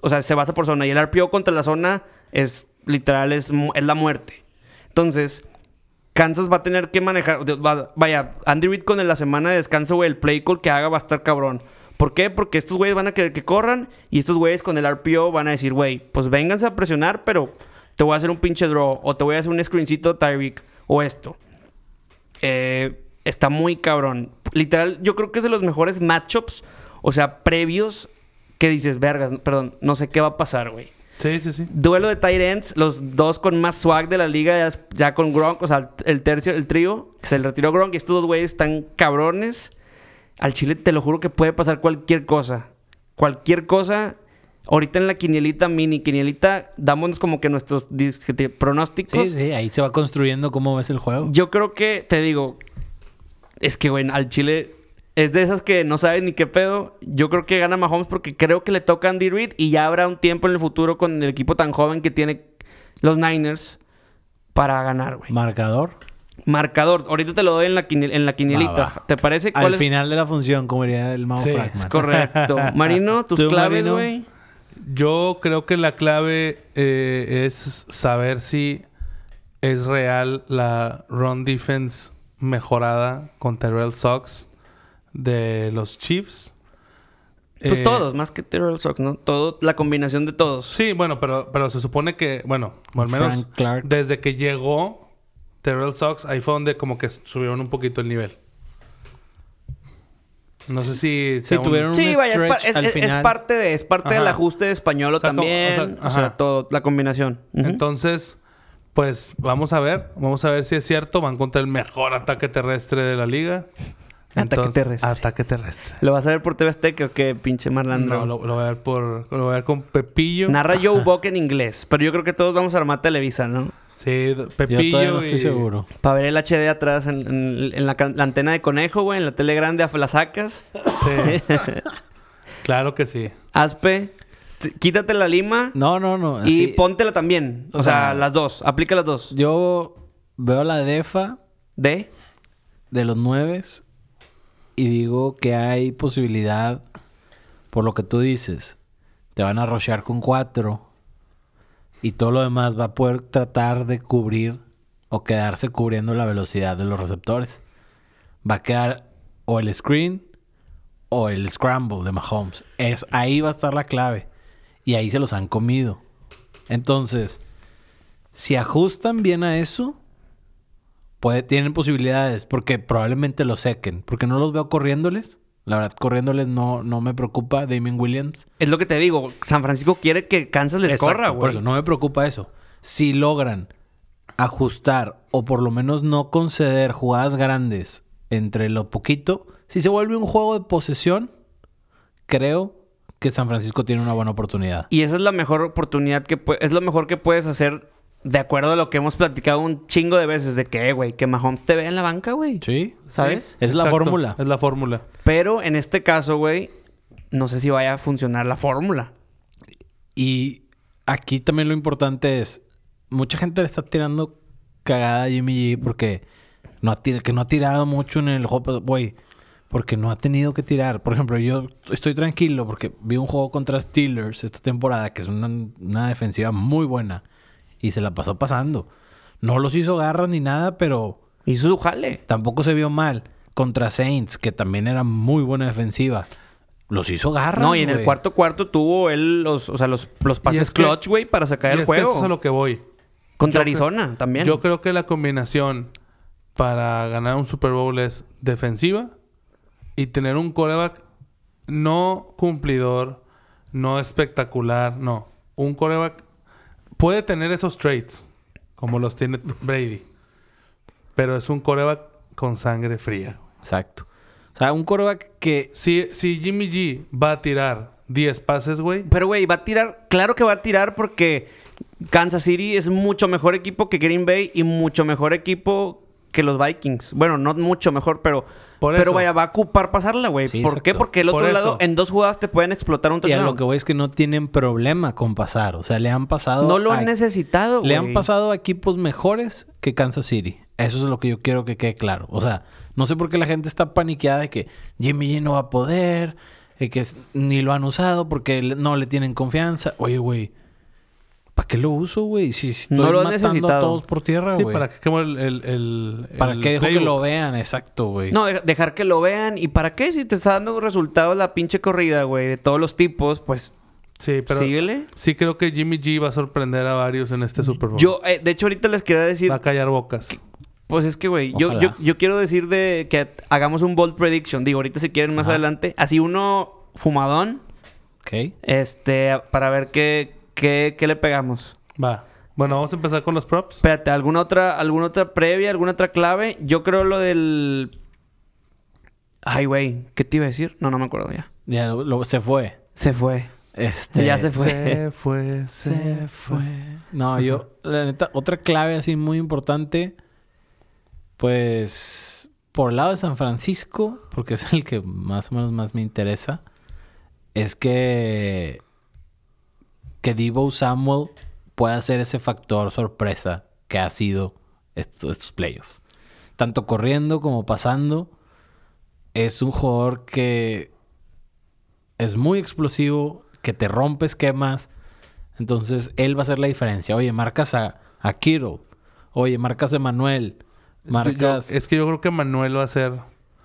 O sea, se basa por zona. Y el RPO contra la zona es literal, es, la muerte. Entonces, Kansas va a tener que manejar. va- Vaya, Andy Reid con la semana de descanso, güey, el play call que haga va a estar cabrón. ¿Por qué? Porque estos güeyes van a querer que corran y estos güeyes con el RPO van a decir, güey, pues vénganse a presionar, pero te voy a hacer un pinche draw o te voy a hacer un screencito Tyreek o esto. Eh, está muy cabrón. Literal, yo creo que es de los mejores matchups, o sea, previos que dices, vergas, perdón, no sé qué va a pasar, güey. Sí, sí, sí. Duelo de tight ends, los dos con más swag de la liga, ya, ya con Gronk, o sea, el tercio, el trío, se le retiró Gronk y estos dos güeyes están cabrones. Al Chile te lo juro que puede pasar cualquier cosa. Cualquier cosa. Ahorita en la quinielita, mini quinielita, dámonos como que nuestros pronósticos. Sí, sí, ahí se va construyendo cómo ves el juego. Yo creo que, te digo, es que, güey, al Chile es de esas que no sabes ni qué pedo. Yo creo que gana Mahomes porque creo que le toca Andy Reid y ya habrá un tiempo en el futuro con el equipo tan joven que tiene los Niners para ganar, güey. Marcador. Marcador, ahorita te lo doy en la, en la quinielita. Va, va. ¿Te parece Al es? final de la función, como diría el Mao Sí. Es correcto. Marino, tus ¿Tú, claves, güey. Yo creo que la clave eh, es saber si es real la run defense mejorada con Terrell Sox de los Chiefs. Pues Eh, todos, más que Terrell Sox, ¿no? Todo, la combinación de todos. Sí, bueno, pero, pero se supone que, bueno, al menos Frank Clark. desde que llegó Terrell Sox, ahí fue donde como que subieron un poquito el nivel. No sé si... Sí, sea un- tuvieron un Sí, vaya, es, par- stretch es- al es- parte de, es parte del ajuste de español O sea, como- también. o O sea, sea, ajá. todo, la combinación. Ujú. Entonces, pues vamos a ver. Vamos a ver si es cierto. Van contra el mejor ataque terrestre de la liga. Ataque terrestre. Ataque terrestre. ¿Lo vas a ver por TV Azteca o qué, pinche Marlandro? No, lo, lo voy a ver por... Lo voy a ver con Pepillo. Narra Joe Buck en inglés, pero yo creo que todos vamos a armar Televisa, ¿no? Sí, Yo Pepillo todavía no estoy y- seguro. Para ver el HD atrás en, en- en la, antena de conejo, güey, en la tele grande a la sacas. Sí. claro que sí. Aspe, quítate la lima No, no, no. y póntela también. O, O sea, sea, las dos. Aplica las dos. Yo veo la DEFA ¿De? de los nueves y digo que hay posibilidad por lo que tú dices, te van a rushear con cuatro y todo lo demás va a poder tratar de cubrir o quedarse cubriendo la velocidad de los receptores. Va a quedar o el screen o el scramble de Mahomes. Es, ahí va a estar la clave. Y ahí se los han comido. Entonces, si ajustan bien a eso, tienen posibilidades. Porque probablemente lo sequen. Porque no los veo corriéndoles. La verdad, corriéndoles no, no me preocupa Damien Williams. Es lo que te digo. San Francisco quiere que Kansas les Exacto, corra, Por güey. eso, no me preocupa eso. Si logran ajustar o por lo menos no conceder jugadas grandes entre lo poquito, si se vuelve un juego de posesión, creo que San Francisco tiene una buena oportunidad. Y esa es la mejor oportunidad que es lo mejor que puedes hacer de acuerdo a lo que hemos platicado un chingo de veces de que, eh, güey, que Mahomes te vea en la banca, güey. ¿Sí? ¿Sabes? Es la fórmula. Es la fórmula. Pero en este caso, güey, no sé si vaya a funcionar la fórmula. Y aquí también lo importante es, mucha gente le está tirando cagada a Jimmy G porque no ha, tir- que no ha tirado mucho en el juego, güey, porque no ha tenido que tirar. Por ejemplo, yo estoy tranquilo porque vi un juego contra Steelers esta temporada, que es una, una defensiva muy buena, y se la pasó pasando. No los hizo garras ni nada, pero Hizo su jale. tampoco se vio mal. Contra Saints, que también era muy buena defensiva. Los hizo garras. No, y en el cuarto cuarto tuvo él los, o sea, los, los pases es que- clutch, güey, para sacar Y el es que eso juego. es a lo que voy. Contra yo creo- Arizona también. Yo creo que la combinación para ganar un Super Bowl es defensiva y tener un coreback no cumplidor, no espectacular, no. Un coreback puede tener esos traits, como los tiene Brady, pero es un coreback con sangre fría. Exacto. O sea, un coreback que Si, si Jimmy G va a tirar 10 pases, güey, Pero, güey, va a tirar. Claro que va a tirar porque Kansas City es mucho mejor equipo que Green Bay y mucho mejor equipo que los Vikings. Bueno, no mucho mejor, pero. Por pero eso. vaya, va a ocupar pasarla, güey. Sí, ¿Por qué? Porque el otro lado, en dos jugadas te pueden explotar un Y a touchdown. lo que voy es que no tienen problema con pasar. O sea, le han pasado. No lo a- han necesitado, güey. Le han pasado a equipos mejores que Kansas City. Eso es lo que yo quiero que quede claro. O sea, no sé por qué la gente está paniqueada de que Jimmy G no va a poder, de que ni lo han usado porque no le tienen confianza. Oye, güey, ¿para qué lo uso, güey? Si estoy No lo matando a necesitado. todos por tierra, sí, güey. para que queme el, el, el- ¿Para el qué dejo que lo vean? Exacto, güey. No, de- dejar que lo vean. ¿Y para qué? Si te está dando resultados la pinche corrida, güey, de todos los tipos, pues Sí, pero síguele. sí creo que Jimmy G va a sorprender a varios en este Super Bowl. Yo, eh, de hecho, ahorita les quería decir. Va a callar bocas. Pues es que, güey, yo, yo, yo quiero decir de que hagamos un bold prediction. Digo, ahorita si quieren más Ajá. adelante. Así uno fumadón. Ok. Este, para ver qué, qué, qué le pegamos. Va. Bueno, vamos a empezar con los props. Espérate, ¿alguna otra, alguna otra previa, alguna otra clave? Yo creo lo del. Ay, güey, ¿qué te iba a decir? No, no me acuerdo ya. Ya lo- se fue. Se fue. Este, Ya se fue. Se fue, se fue. No, yo, la neta, otra clave así muy importante, pues, por el lado de San Francisco, porque es el que más o menos más me interesa, es que, que Debo Samuel pueda ser ese factor sorpresa que ha sido esto- estos playoffs. Tanto corriendo como pasando, es un jugador que es muy explosivo, que te rompe esquemas. Entonces, él va a hacer la diferencia. Oye, marcas a, a Kittle. Oye, marcas a Manuel. Marcas... Yo- es que yo creo que Manuel va a ser.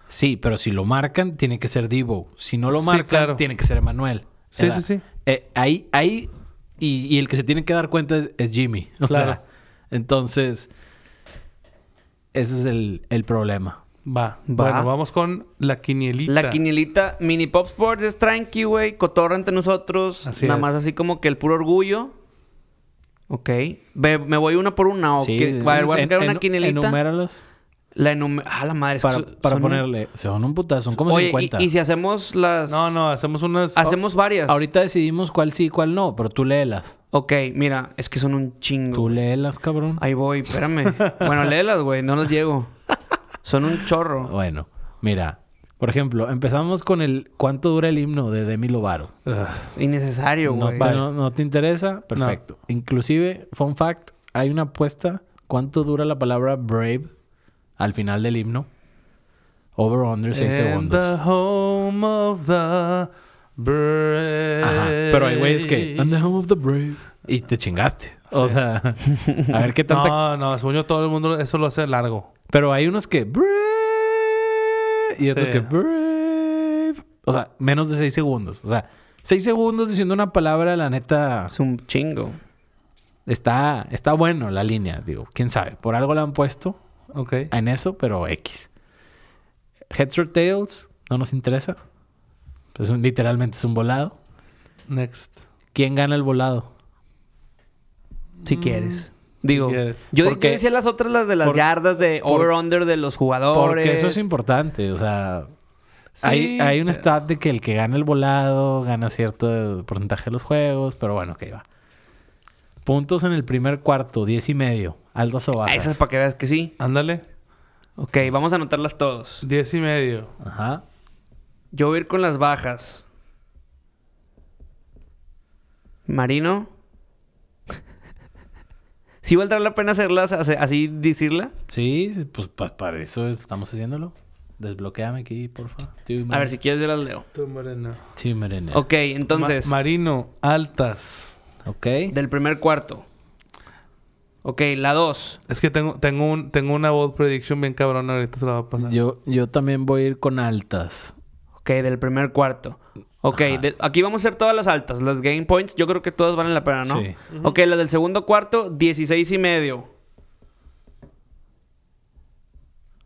Sí, pero si lo marcan, tiene que ser Divo. Si no lo Sí, marcan, claro. tiene que ser Emanuel. Sí, sí, sí. eh, ahí, ahí... Y, y el que se tiene que dar cuenta es, es Jimmy. O Claro. sea, entonces... Ese es el, el problema. Va. Va. Bueno, vamos con la quinielita. La quinielita Mini Pop Sports es tranqui, güey. Cotorra entre nosotros. Así Nada es. más así como que el puro orgullo. Ok. Me voy una por una. ¿o? Va, a ver, voy a en- sacar una en- quinielita. enuméralos La. Ah, la madre. para, son- para un- ponerle... Son un putazo. Son como Oye, 50. y, y si hacemos las... No, no, hacemos unas. Hacemos varias. Ahorita decidimos cuál sí y cuál no, pero tú léelas. Ok, mira. Es que son un chingo. Tú léelas, cabrón. Ahí voy, espérame. bueno, léelas, güey. No las llego. Son un chorro. Bueno, mira. Por ejemplo, empezamos con el... ¿Cuánto dura el himno de Demi Lovato? Ugh. Innecesario, No, güey. no- no te interesa? Perfecto. Inclusive, fun fact, hay una apuesta. ¿Cuánto dura la palabra brave al final del himno? Over under 6 In the segundos. home of the Brave. Ajá. Pero hay güeyes que. And the home of the brave. Y te chingaste. O sea, a ver qué tanta. No, no, según yo todo el mundo eso lo hace largo. Pero hay unos que. Brave. Y otros Sí. que. Brave. O sea, menos de seis segundos. O sea, seis segundos diciendo una palabra, la neta. Es un chingo. Está, está bueno la línea. Digo, quién sabe. Por algo la han puesto Ok. en eso, pero X. Heads or Tails. No nos interesa. Pues un- literalmente es un volado. Next. ¿Quién gana el volado? Si quieres. Digo, quieres. yo, yo decía las otras, las de las por- yardas, de over-under de los jugadores. Porque eso es importante. O sea, Sí. hay, hay un stat de que el que gana el volado gana cierto porcentaje de los juegos. Pero bueno, que va. Puntos en el primer cuarto, diez y medio. Altas o bajas. Esas para que veas que sí. Ándale. Ok, vamos a anotarlas todos. Diez y medio. Ajá. Yo voy a ir con las bajas. Marino. ¿Sí valdrá la pena hacerlas así, decirla? Sí, pues pa- para eso estamos haciéndolo. Desbloqueame aquí, porfa. A ver, si quieres yo las leo. Tú, Morena. Sí, Merene. Ok, entonces, Ma- Marino, altas. Ok. del primer cuarto. Ok, la 2. Es que tengo, tengo, un, tengo una bold prediction bien cabrona. Ahorita se la va a pasar. Yo, yo también voy a ir con altas. Ok, del primer cuarto. Ok, de- aquí vamos a hacer todas las altas. Las game points, yo creo que todas valen la pena, ¿no? Sí. Ok, la del segundo cuarto, 16 y medio.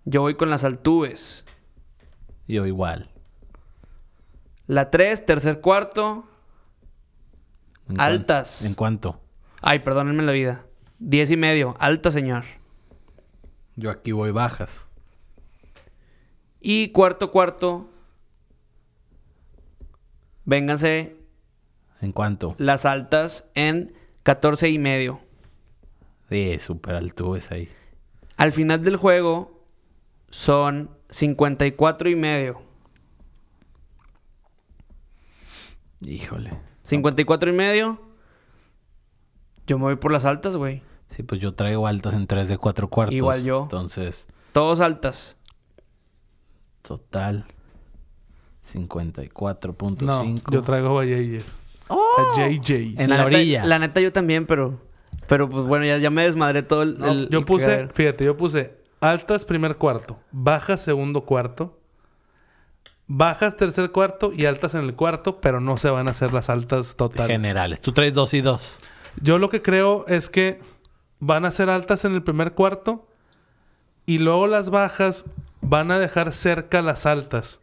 Yo voy con las altúes. Yo igual. La 3, tercer cuarto. ¿En Altas. cuan- ¿En cuánto? Ay, perdónenme la vida. 10 y medio. Alta, señor. Yo aquí voy bajas. Y cuarto, cuarto. Vénganse ¿En cuánto? las altas en 14 y medio. Sí, súper alto es ahí. Al final del juego son 54 y medio. Híjole. 54 y medio. Yo me voy por las altas, güey. Sí, pues yo traigo altas en 3 de 4 cuartos. Igual yo. Entonces, Todos altas. total 54.5. No, yo traigo Valles. ¡Oh! JJs. En la orilla. La neta yo también, pero... Pero pues bueno, ya, ya me desmadré todo el... No, el- yo el puse, fíjate, yo puse altas primer cuarto, bajas segundo cuarto, bajas tercer cuarto y altas en el cuarto, pero no se van a hacer las altas totales. Generales. Tú traes 2 y 2. Yo lo que creo es que van a ser altas en el primer cuarto y luego las bajas van a dejar cerca las altas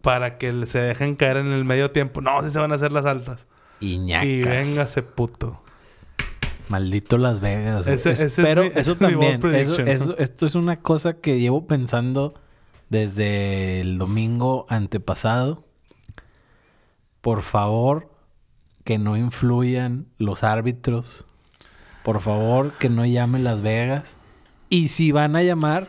para que se dejen caer en el medio tiempo. No, sí se van a hacer las altas. Iñacas. Y véngase puto. Maldito Las Vegas. Ese- ese es Pero mi- eso es también. Eso, prediction. eso- esto es una cosa que llevo pensando desde el domingo antepasado. Por favor, que no influyan los árbitros. Por favor, que no llamen Las Vegas. Y si van a llamar,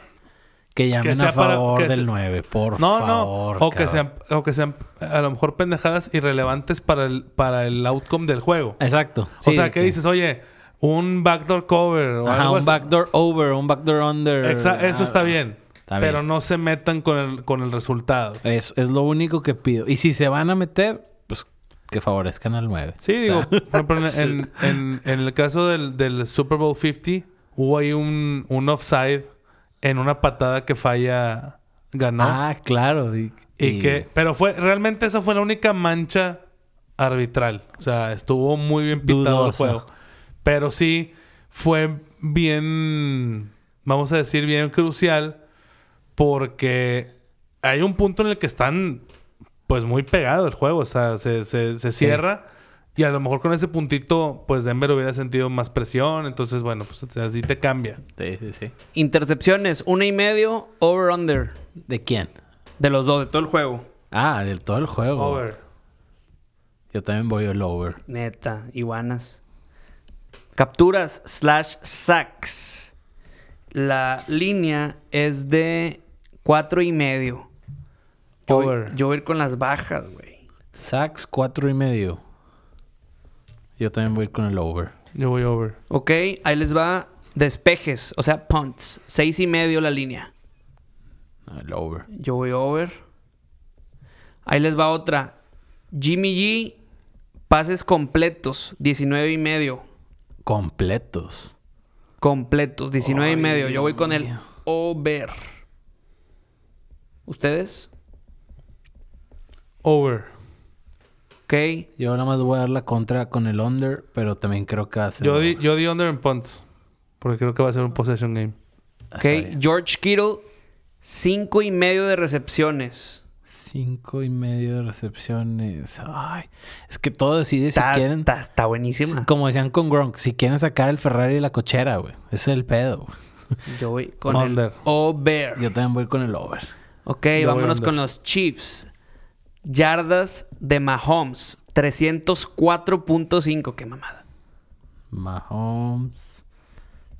que llamen sea a para- favor que del se- 9. Por No, favor. no. O que, sean, o que sean a lo mejor pendejadas irrelevantes para el, para el outcome del juego. Exacto. o sea, que dices, oye, un backdoor cover o Ajá, algo un así. backdoor over, un backdoor under. Exa- eso Ah, está bien. Está pero bien. no se metan con el, con el resultado. Es, es lo único que pido. Y si se van a meter, pues que favorezcan al 9. Sí, digo, por ejemplo, en, en- el caso del, del Super Bowl 50, hubo ahí un, un offside en una patada que falla ganó. Ah, claro. Y, y, y- que, pero fue, realmente esa fue la única mancha arbitral. O sea, estuvo muy bien pitado el juego. Pero sí fue bien, vamos a decir, bien crucial. Porque hay un punto en el que están, pues, muy pegados el juego. O sea, se, se, se cierra. Y a lo mejor con ese puntito, pues Denver hubiera sentido más presión. Entonces, bueno, pues así te cambia. Sí, sí, sí. Intercepciones, una y medio, over-under. ¿De quién? De los dos, de todo el juego. Ah, del todo el juego. Over. Yo también voy al over. Neta, iguanas. Capturas slash sacks. La línea es de cuatro y medio. Yo, voy- Over. yo voy a ir con las bajas, güey. Sacks, cuatro y medio. Yo también voy con el over. Yo voy over. Ok, ahí les va despejes, o sea, punts. Seis y medio la línea. El over. Yo voy over. Ahí les va otra. Jimmy G, pases completos, 19 y medio. Completos. Completos, 19 y medio. Yo voy con el over. ¿Ustedes? Over. Ok. Yo nada más voy a dar la contra con el under, pero también creo que va a ser. Yo di, yo di under en punts. Porque creo que va a ser un possession game. Ah, Ok. bien. George Kittle, 5 y medio de recepciones. Cinco y medio de recepciones. Ay. Es que todo decide si quieren. está- está buenísima. Como decían con Gronk, si quieren sacar el Ferrari y la cochera, güey. Ese es el pedo, güey. Yo voy con Under. el over. Yo también voy con el over. Ok, vámonos con los Chiefs. Yardas de Mahomes, 304.5. Qué mamada. Mahomes.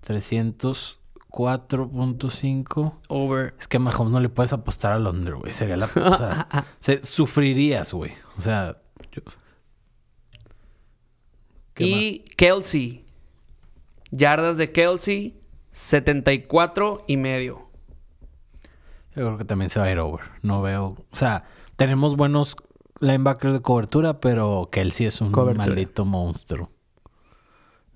304.5. Over. Es que a Mahomes no le puedes apostar al under, güey. Sería la... O sea, se- sufrirías, güey. O sea... yo- ¿Qué Y Kelsey. Yardas de Kelsey, 74 y medio. Yo creo que también se va a ir over. No veo... O sea, tenemos buenos linebackers de cobertura, pero Kelsey es un Cobertura. maldito monstruo.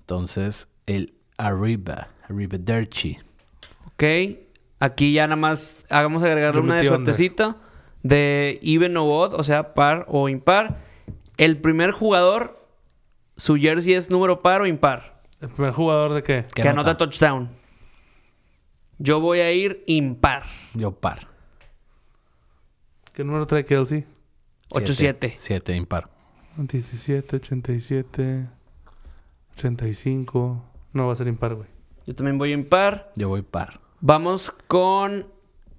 Entonces, el Arriba. Arriba Derchi. Ok. Aquí ya nada más hagamos agregarle una de suertecita. De even o odd, o sea, par o impar. El primer jugador, su jersey es número par o impar. ¿El primer jugador de qué? ¿Qué que nota? anota touchdown. Yo voy a ir impar. Yo par. ¿Qué número trae Kelsey? 8-7. 7 impar. 17, 87, 85. No va a ser impar, güey. Yo también voy a impar. Yo voy par. Vamos con.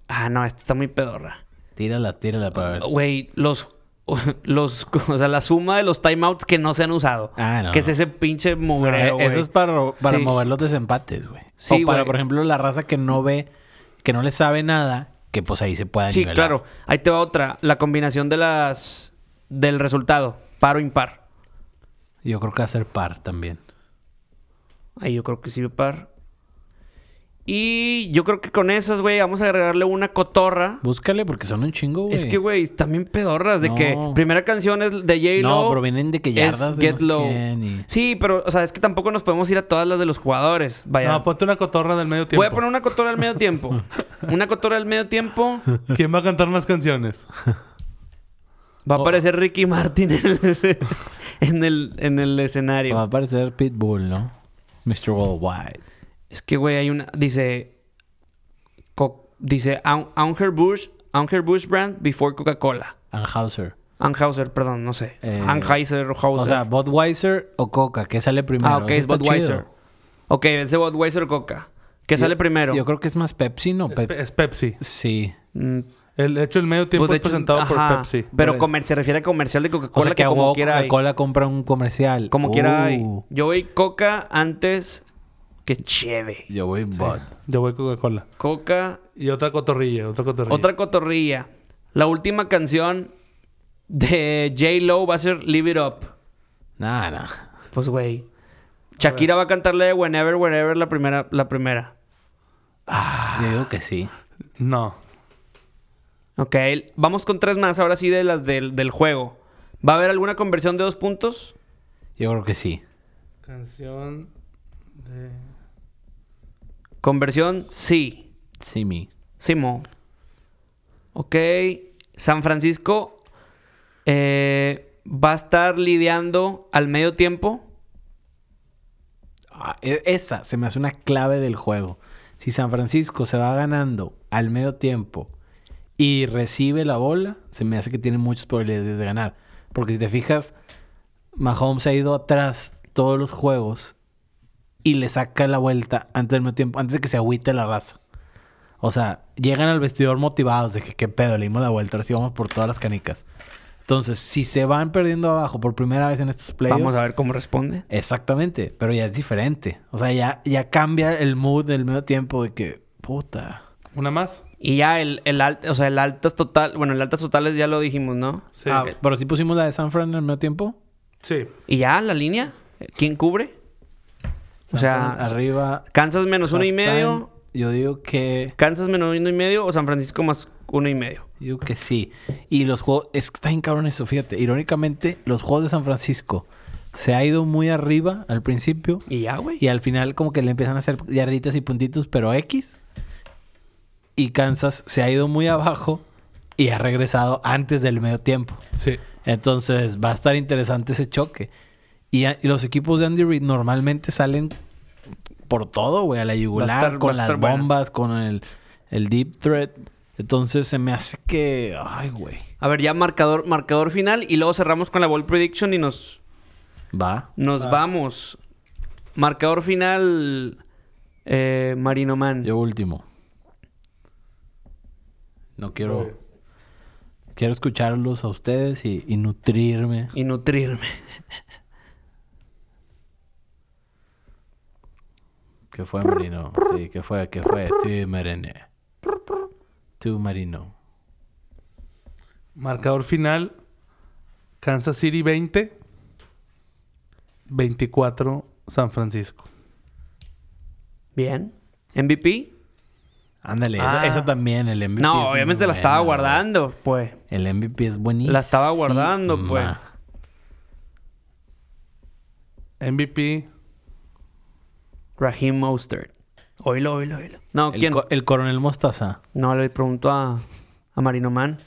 Ah, no, esta está muy pedorra. Tírala, tírala para ver. Güey, los. Los, o sea, la suma de los timeouts que no se han usado. Ah, no, que es ese pinche mugreo, Eh, Eso güey. es para, para Sí. mover los desempates, güey. Sí, o para, por ejemplo, la raza que no ve, que no le sabe nada, que pues ahí se pueda Sí, nivelar. claro. Ahí te va otra. La combinación de las. Del resultado. Par o impar. Yo creo que va a ser par también. Ahí yo creo que sí, par. Y yo creo que con esas, güey, vamos a agregarle una cotorra. Búscale porque son un chingo, güey. Es que, güey, también pedorras. De No. que primera canción es de J-Lo. No, pero vienen de que es yardas de Get no sé Low. y- Sí, pero, o sea, es que tampoco nos podemos ir a todas las de los jugadores. Vaya. No, ponte una cotorra del medio tiempo. Voy a poner una cotorra al medio tiempo. una cotorra al medio tiempo. ¿Quién va a cantar más canciones? Va a Oh. aparecer Ricky Martin en el, en el, en el Va a escenario. aparecer Pitbull, ¿no? Mr. Worldwide. Es que, güey, hay una. Dice. Co- dice An- Anheuser-Busch Anheuser-Busch brand before Coca-Cola. Anheuser. Anheuser, perdón, no sé. Eh, Anheuser o Hauser. O sea, Budweiser o Coca, ¿qué sale primero? ah, ok, es Budweiser. chido. Ok, es de Budweiser o Coca. ¿Qué Yo- sale primero? Yo creo que es más Pepsi, ¿no? Es, Pep- Pe- es Pepsi. Sí. Mm, El, de hecho, el medio tiempo pues, es hecho, presentado por Pepsi. Pero se refiere a comercial de Coca-Cola O sea, que, que a como quiera. Coca-Cola compra un comercial. Como quiera hay. Uh, Yo voy Coca antes que Cheve. Yo voy Bud. Yo voy Coca-Cola. Coca Y otra cotorrilla, otra cotorrilla. Otra cotorrilla. La última canción de J-Lo va a ser Live It Up. Nah, nah. Pues, güey. Shakira va a cantarle Whenever, Whenever la primera. La primera. Yo digo que sí. No. Ok. Vamos con tres más ahora sí de las del, del juego. ¿Va a haber alguna conversión de dos puntos? Yo creo que sí. Canción de... Conversión, sí. Sí, mi. Simo. Ok. San Francisco eh, va a estar lidiando al medio tiempo. Ah, e- esa se me hace una clave del juego. Si San Francisco se va ganando al medio tiempo y recibe la bola, se me hace que tiene muchas probabilidades de ganar. Porque si te fijas, Mahomes ha ido atrás todos los juegos y le saca la vuelta antes del medio tiempo, antes de que se agüite la raza. O sea, llegan al vestidor motivados de que qué pedo, le dimos la vuelta, ahora sí vamos por todas las canicas. Entonces, si se van perdiendo abajo por primera vez en estos playoffs, Vamos a ver cómo responde. Exactamente, pero ya es diferente. O sea, ya, ya cambia el mood del medio tiempo de que, puta. ¿Una más? Y ya el, el alt- o sea, el altas total, bueno, el altas totales ya lo dijimos, ¿no? Sí. Ah, pero sí pusimos la de San Fran en el medio tiempo. Sí. Y ya la línea, ¿quién cubre? O sea, arriba. Kansas menos uno y medio Yo digo que... ¿Kansas menos uno y medio o San Francisco más uno y medio? Digo que sí. Y los juegos... Es que está bien cabrón eso, fíjate. Irónicamente, los juegos de San Francisco se ha ido muy arriba al principio. Y ya, güey. Y al final como que le empiezan a hacer yarditas y puntitos, pero X. Y Kansas se ha ido muy abajo y ha regresado antes del medio tiempo. Sí. Entonces va a estar interesante ese choque. Y, a- y los equipos de Andy Reid normalmente salen por todo, güey, a la yugular, estar- con las bueno. bombas, con el, el deep threat. Entonces se me hace que... Ay, güey. A ver, ya marcador, marcador final y luego cerramos con la ball prediction y nos, Va. nos vamos. Marcador final, eh, Marino Man. Yo último. No quiero... Quiero escucharlos a ustedes y, y nutrirme. Y nutrirme. ¿Qué fue, Marino? Sí, ¿qué fue? ¿Qué fue? Tú, Marino. Tú, Marino. Marcador final. Kansas City 20. 24 San Francisco. Bien. MVP. Ándale, Ah. esa, esa también, el MVP. No, es obviamente muy la estaba guardando, pues. El MVP es buenísimo. La estaba guardando, pues. MVP. Raheem Mostert. Oílo, oílo, oílo. No, El, ¿quién? co- el coronel Mostaza. No, le pregunto a, a Marino Man.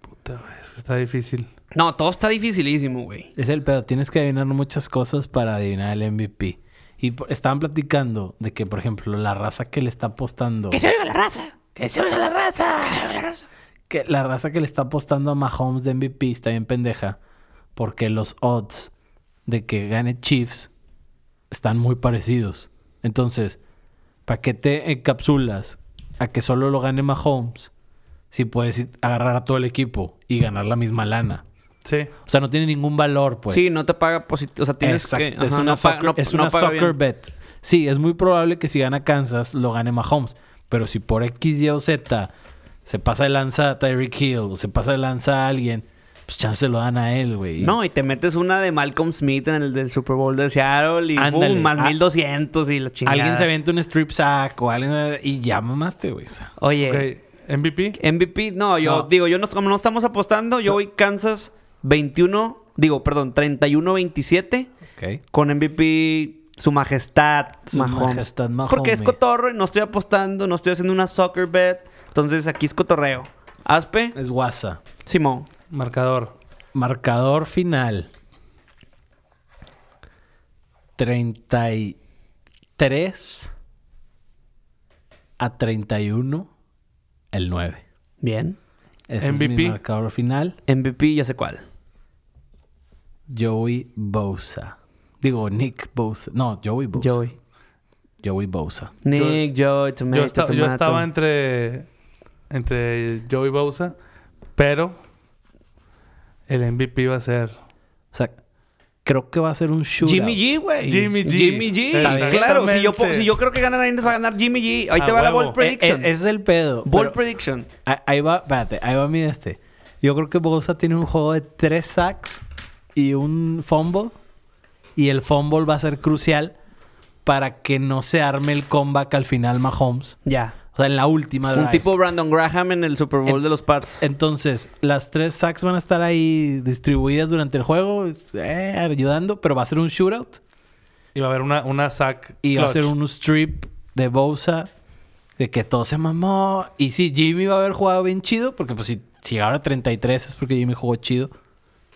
Puta, güey, es que está difícil. No, todo está dificilísimo, güey. Es el pedo. Tienes que adivinar muchas cosas para adivinar el MVP. Y estaban platicando de que, por ejemplo, la raza que le está apostando... ¡Que se oiga la raza! ¡Que se oiga la raza! ¡Que se oiga la raza! Que la raza que le está apostando a Mahomes de MVP está bien pendeja. Porque los odds de que gane Chiefs están muy parecidos. Entonces, ¿para qué te encapsulas a que solo lo gane Mahomes? Si puedes agarrar a todo el equipo y ganar la misma lana. Sí. O sea, no tiene ningún valor, pues. sí, no te paga positivo. O sea, tienes Exacto. que... es una no soccer, no- es una soccer bien. bet. Sí, es muy probable que si gana Kansas lo gane Mahomes. Pero si por X, Y o Z se pasa de lanza a Tyreek Hill se pasa de lanza a alguien, pues chance lo dan a él, güey. No, y te metes una de Malcolm Smith en el del Super Bowl de Seattle y boom, más Ah, 1200 y la chingada. Alguien se avienta un strip sack o alguien y ya mamaste, güey. O sea, Oye. MVP. MVP, no, yo No. digo, yo no, como no estamos apostando, yo voy Kansas 21, digo, perdón, 31-27 ok. con MVP Su Majestad Su Mahomes. Majestad Mahomes. Porque es cotorro y no estoy apostando, no estoy haciendo una soccer bet. Entonces aquí es cotorreo. Aspe, Es guasa. Simón. Marcador. Marcador final. 33 a 31 el 9. Bien. Ese es MVP. mi marcador final. MVP, ya sé cuál. Joey Bosa. Digo, Nick Bosa. No, Joey Bosa. Joey. Joey Bosa. Nick, Joey, Tomato, Yo, esta- yo estaba entre, entre Joey Bosa, pero el MVP va a ser. O sea, creo que va a ser un shootout. Jimmy G, güey. Jimmy G. Jimmy G. Claro, si yo, po- si yo creo que gana Niners va a ganar Jimmy G. Ahí A te va la ball prediction. Eh, eh, ese es el pedo. ball prediction. Ahí- Ahí va, espérate, ahí va mi este. Yo creo que Bosa tiene un juego de tres sacks y un fumble. Y el fumble va a ser crucial para que no se arme el comeback al final Mahomes. Ya. O sea, en la última Un tipo Brandon Graham en el Super Bowl En- de los Pats. Entonces, las tres sacks van a estar ahí distribuidas durante el juego, eh, ayudando, pero va a ser un shootout. Y va a haber una, una sack. Y va a ser un strip de Bosa de que todo se mamó. Y sí, Jimmy va a haber jugado bien chido, porque pues si, si ahora 33 es porque Jimmy jugó chido.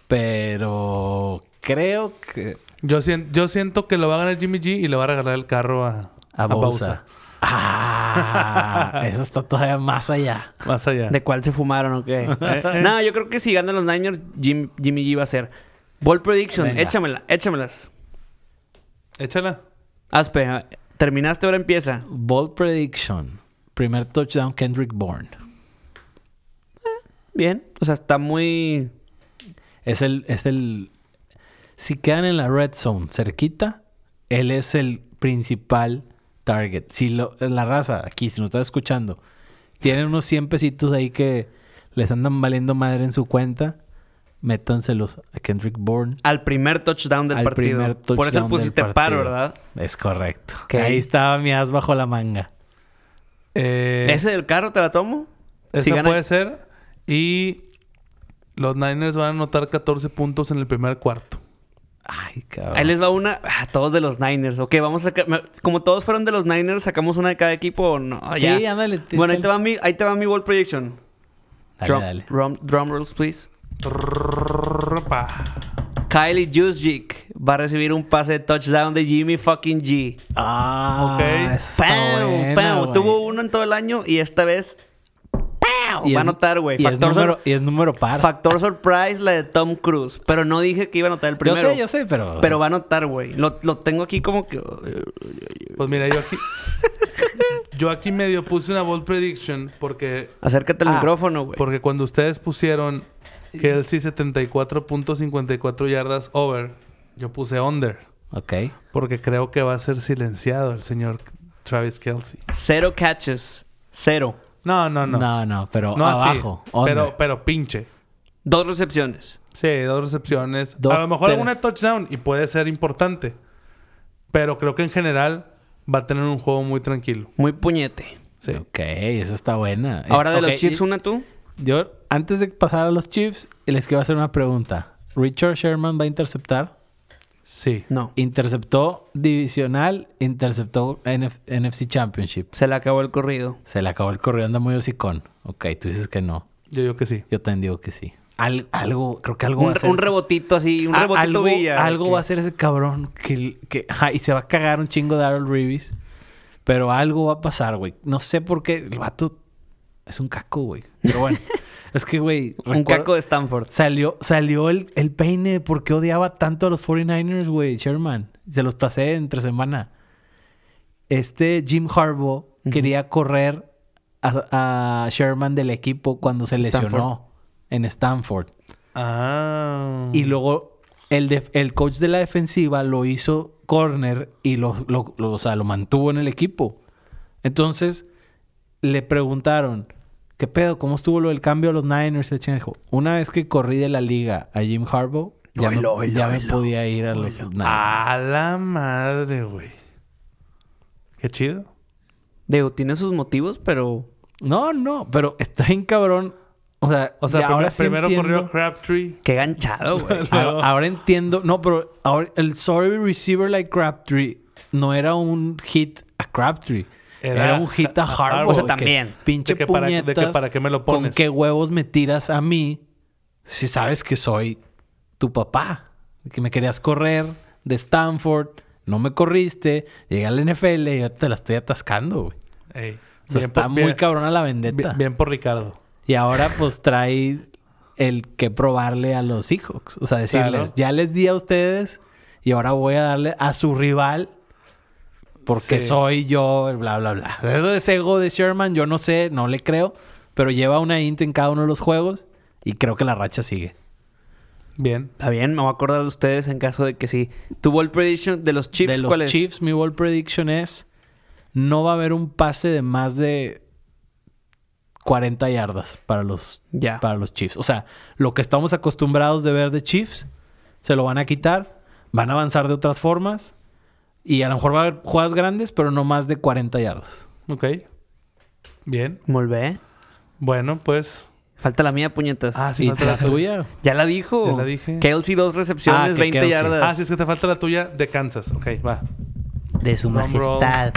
Pero creo que Yo, sien- yo siento que lo va a ganar Jimmy G y le va a regalar el carro a, a, a Bosa. Ah, eso está todavía más allá. Más allá. ¿De cuál se fumaron o qué? no, yo creo que si ganan los Niners, Jim- Jimmy G va a ser. Ball prediction, Venga. échamela, échamelas. Échala. Aspe, ah, terminaste, ahora empieza. Ball prediction. Primer touchdown Kendrick Bourne. Bien. O sea, está muy. Es el, es el. Si quedan en la red zone cerquita, él es el principal target. Si lo, la raza, aquí, si nos está escuchando, tienen unos 100 pesitos ahí que les andan valiendo madre en su cuenta, métanselos a Kendrick Bourne. Al primer touchdown del Al partido. primer Por eso touchdown pusiste paro. ¿verdad? Es correcto. Ahí estaba mi as bajo la manga. Eh, ¿Ese del carro te la tomo? esa si gana- puede ser. Y los Niners van a anotar 14 puntos en el primer cuarto. Ay, cabrón. Ahí les va una. Ah, todos de los Niners. Ok, vamos a sacar. Como todos fueron de los Niners, ¿sacamos una de cada equipo o no? Sí, ya. ándale. te- Bueno, ahí te, va mi, ahí te va mi ball prediction. Dale, drum, dale. Drum, drum rolls, please. Kylie Juszczyk va a recibir un pase de touchdown de Jimmy fucking G. Ah, Ok. ¡Pam! buena, ¡Pam! güey. Tuvo uno en todo el año y esta vez. Y Va a anotar, güey. Y, es Factor, número- sor- y es número par. factor surprise, la de Tom Cruise. Pero no dije que iba a anotar el yo primero. sé, yo sé, pero... Pero va a anotar, güey. Lo, lo tengo aquí como que. Pues mira, yo aquí. yo aquí medio puse una bold prediction porque, Acércate al Ah, micrófono, güey. porque cuando ustedes pusieron Kelsey 74.54 yardas over, yo puse under. Ok. Porque creo que va a ser silenciado el señor Travis Kelsey. Cero catches. Cero. No, no, no. No, no, pero No abajo. pero, pero pinche. Dos recepciones. Sí, dos recepciones. Dos, a lo mejor tres. alguna touchdown y puede ser importante. Pero creo que en general va a tener un juego muy tranquilo. Muy puñete. Sí. Ok, esa está buena. Ahora de los Chiefs, una tú. Yo, antes de pasar a los Chiefs, les quiero hacer una pregunta. ¿Richard Sherman va a interceptar? Sí. No. Interceptó divisional, interceptó NF NFC Championship. Se le acabó el corrido. Se le acabó el correo, anda muy hocicón. Ok, tú dices que no. Yo digo que sí. Yo también digo que sí. Al- algo, creo que algo Un, va a hacer. un rebotito así, un Ah, rebotito algo, Villa. algo que- va a hacer ese cabrón que, que ajá, y se va a cagar un chingo de Aaron Reeves. Pero algo va a pasar, güey. No sé por qué el vato es un caco, güey. Pero bueno, es que, güey. Un caco de Stanford. Salió, salió el, el peine. ¿Por qué odiaba tanto a los 49ers, güey? Sherman. Se los pasé entre semana. Este Jim Harbaugh quería correr a, a Sherman del equipo cuando se lesionó Stanford. en Stanford. Ah. Y luego el, def- el coach de la defensiva lo hizo corner y lo, lo- lo- o sea, lo mantuvo en el equipo. Entonces le preguntaron, ¿qué pedo? ¿Cómo estuvo lo del cambio a los Niners? Dijo, una vez que corrí de la liga a Jim Harbaugh, ya, me, Oilo, oilo, ya me podía ir a los Niners. A la madre, güey. Qué chido. Digo, tiene sus motivos, pero. No, no, pero está bien cabrón. O sea, O sea, primero, ahora sí primero entiendo- corrió Crabtree. Qué ganchado, güey. Ahora, ahora entiendo. No, pero ahora el sorry receiver like Crabtree no era un hit a Crabtree. Era, Era un hit a. O sea, que también. Pinche De que para- de que puñetas. para qué me lo ¿Con qué huevos me tiras a mí si sabes que soy tu papá? Que me querías correr de Stanford. No me corriste. Llegué al NFL y yo te la estoy atascando, güey. Ey. O sea, Bien está por- muy bien- cabrona la vendetta. Bien, bien por Ricardo. Y ahora pues trae el que probarle a los Seahawks. O sea, decirles, Claro. ya les di a ustedes y ahora voy a darle a su rival porque Sí. soy yo, bla, bla, bla. Eso es ego de Sherman, yo no sé, no le creo, pero lleva una int en cada uno de los juegos y creo que la racha sigue. Bien. Está bien, me voy a acordar de ustedes en caso de que sí. Tu ball prediction de los Chiefs, de los ¿cuál es? Chiefs, mi ball prediction es no va a haber un pase de más de 40 yardas para los Ya. para los Chiefs. O sea, lo que estamos acostumbrados de ver de Chiefs, se lo van a quitar, van a avanzar de otras formas y a lo mejor va a haber jugadas grandes, pero no más de 40 yardas. Ok. Bien. Volvé. Bueno, pues. Falta la mía, puñetas. Ah, sí, y falta la la tuya. Ya la dijo. Ya la dije. Kelsey, dos recepciones, Ah, que 20 Kelsey. yardas. Ah, sí, es que te falta la tuya de Kansas. Ok, va. De su roll. majestad.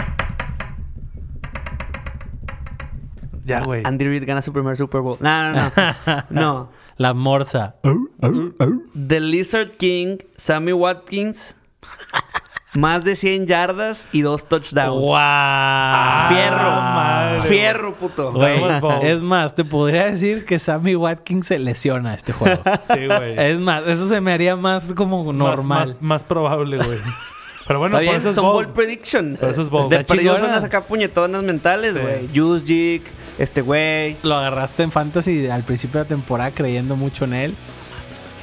Ya, güey. Andy Reid gana su primer Super Bowl. No, no, no. no. La morsa. The Lizard King, Sammy Watkins, más de 100 yardas y dos touchdowns. ¡Wow! Fierro. madre, Fierro, puto. Güey, es más, te podría decir que Sammy Watkins se lesiona este juego. Sí, güey. es más, eso se me haría más como normal. Más, más probable, güey. Pero bueno, Está por eso es son bold. ball prediction. Por eso es bold. De Está perdidos van a sacar puñetonas mentales, Sí. güey. Juice Jig, este güey. Lo agarraste en Fantasy al principio de la temporada creyendo mucho en él.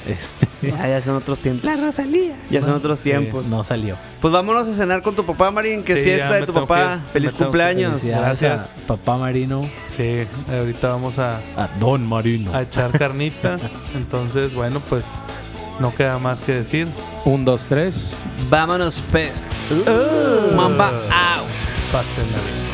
Este, Ya, ya son otros tiempos. la Rosalía. Ya son otros sí, tiempos. No salió. Pues vámonos a cenar con tu papá, Marín. Que Sí, fiesta de tu papá. que- Feliz que cumpleaños. Felicidades Gracias. Papá Marino. Sí, ahorita vamos a, A Don Marino. a echar carnita. Entonces, bueno, pues no queda más que decir. Un, dos, tres. Vámonos, pest. Mamba out. Pásenla bien.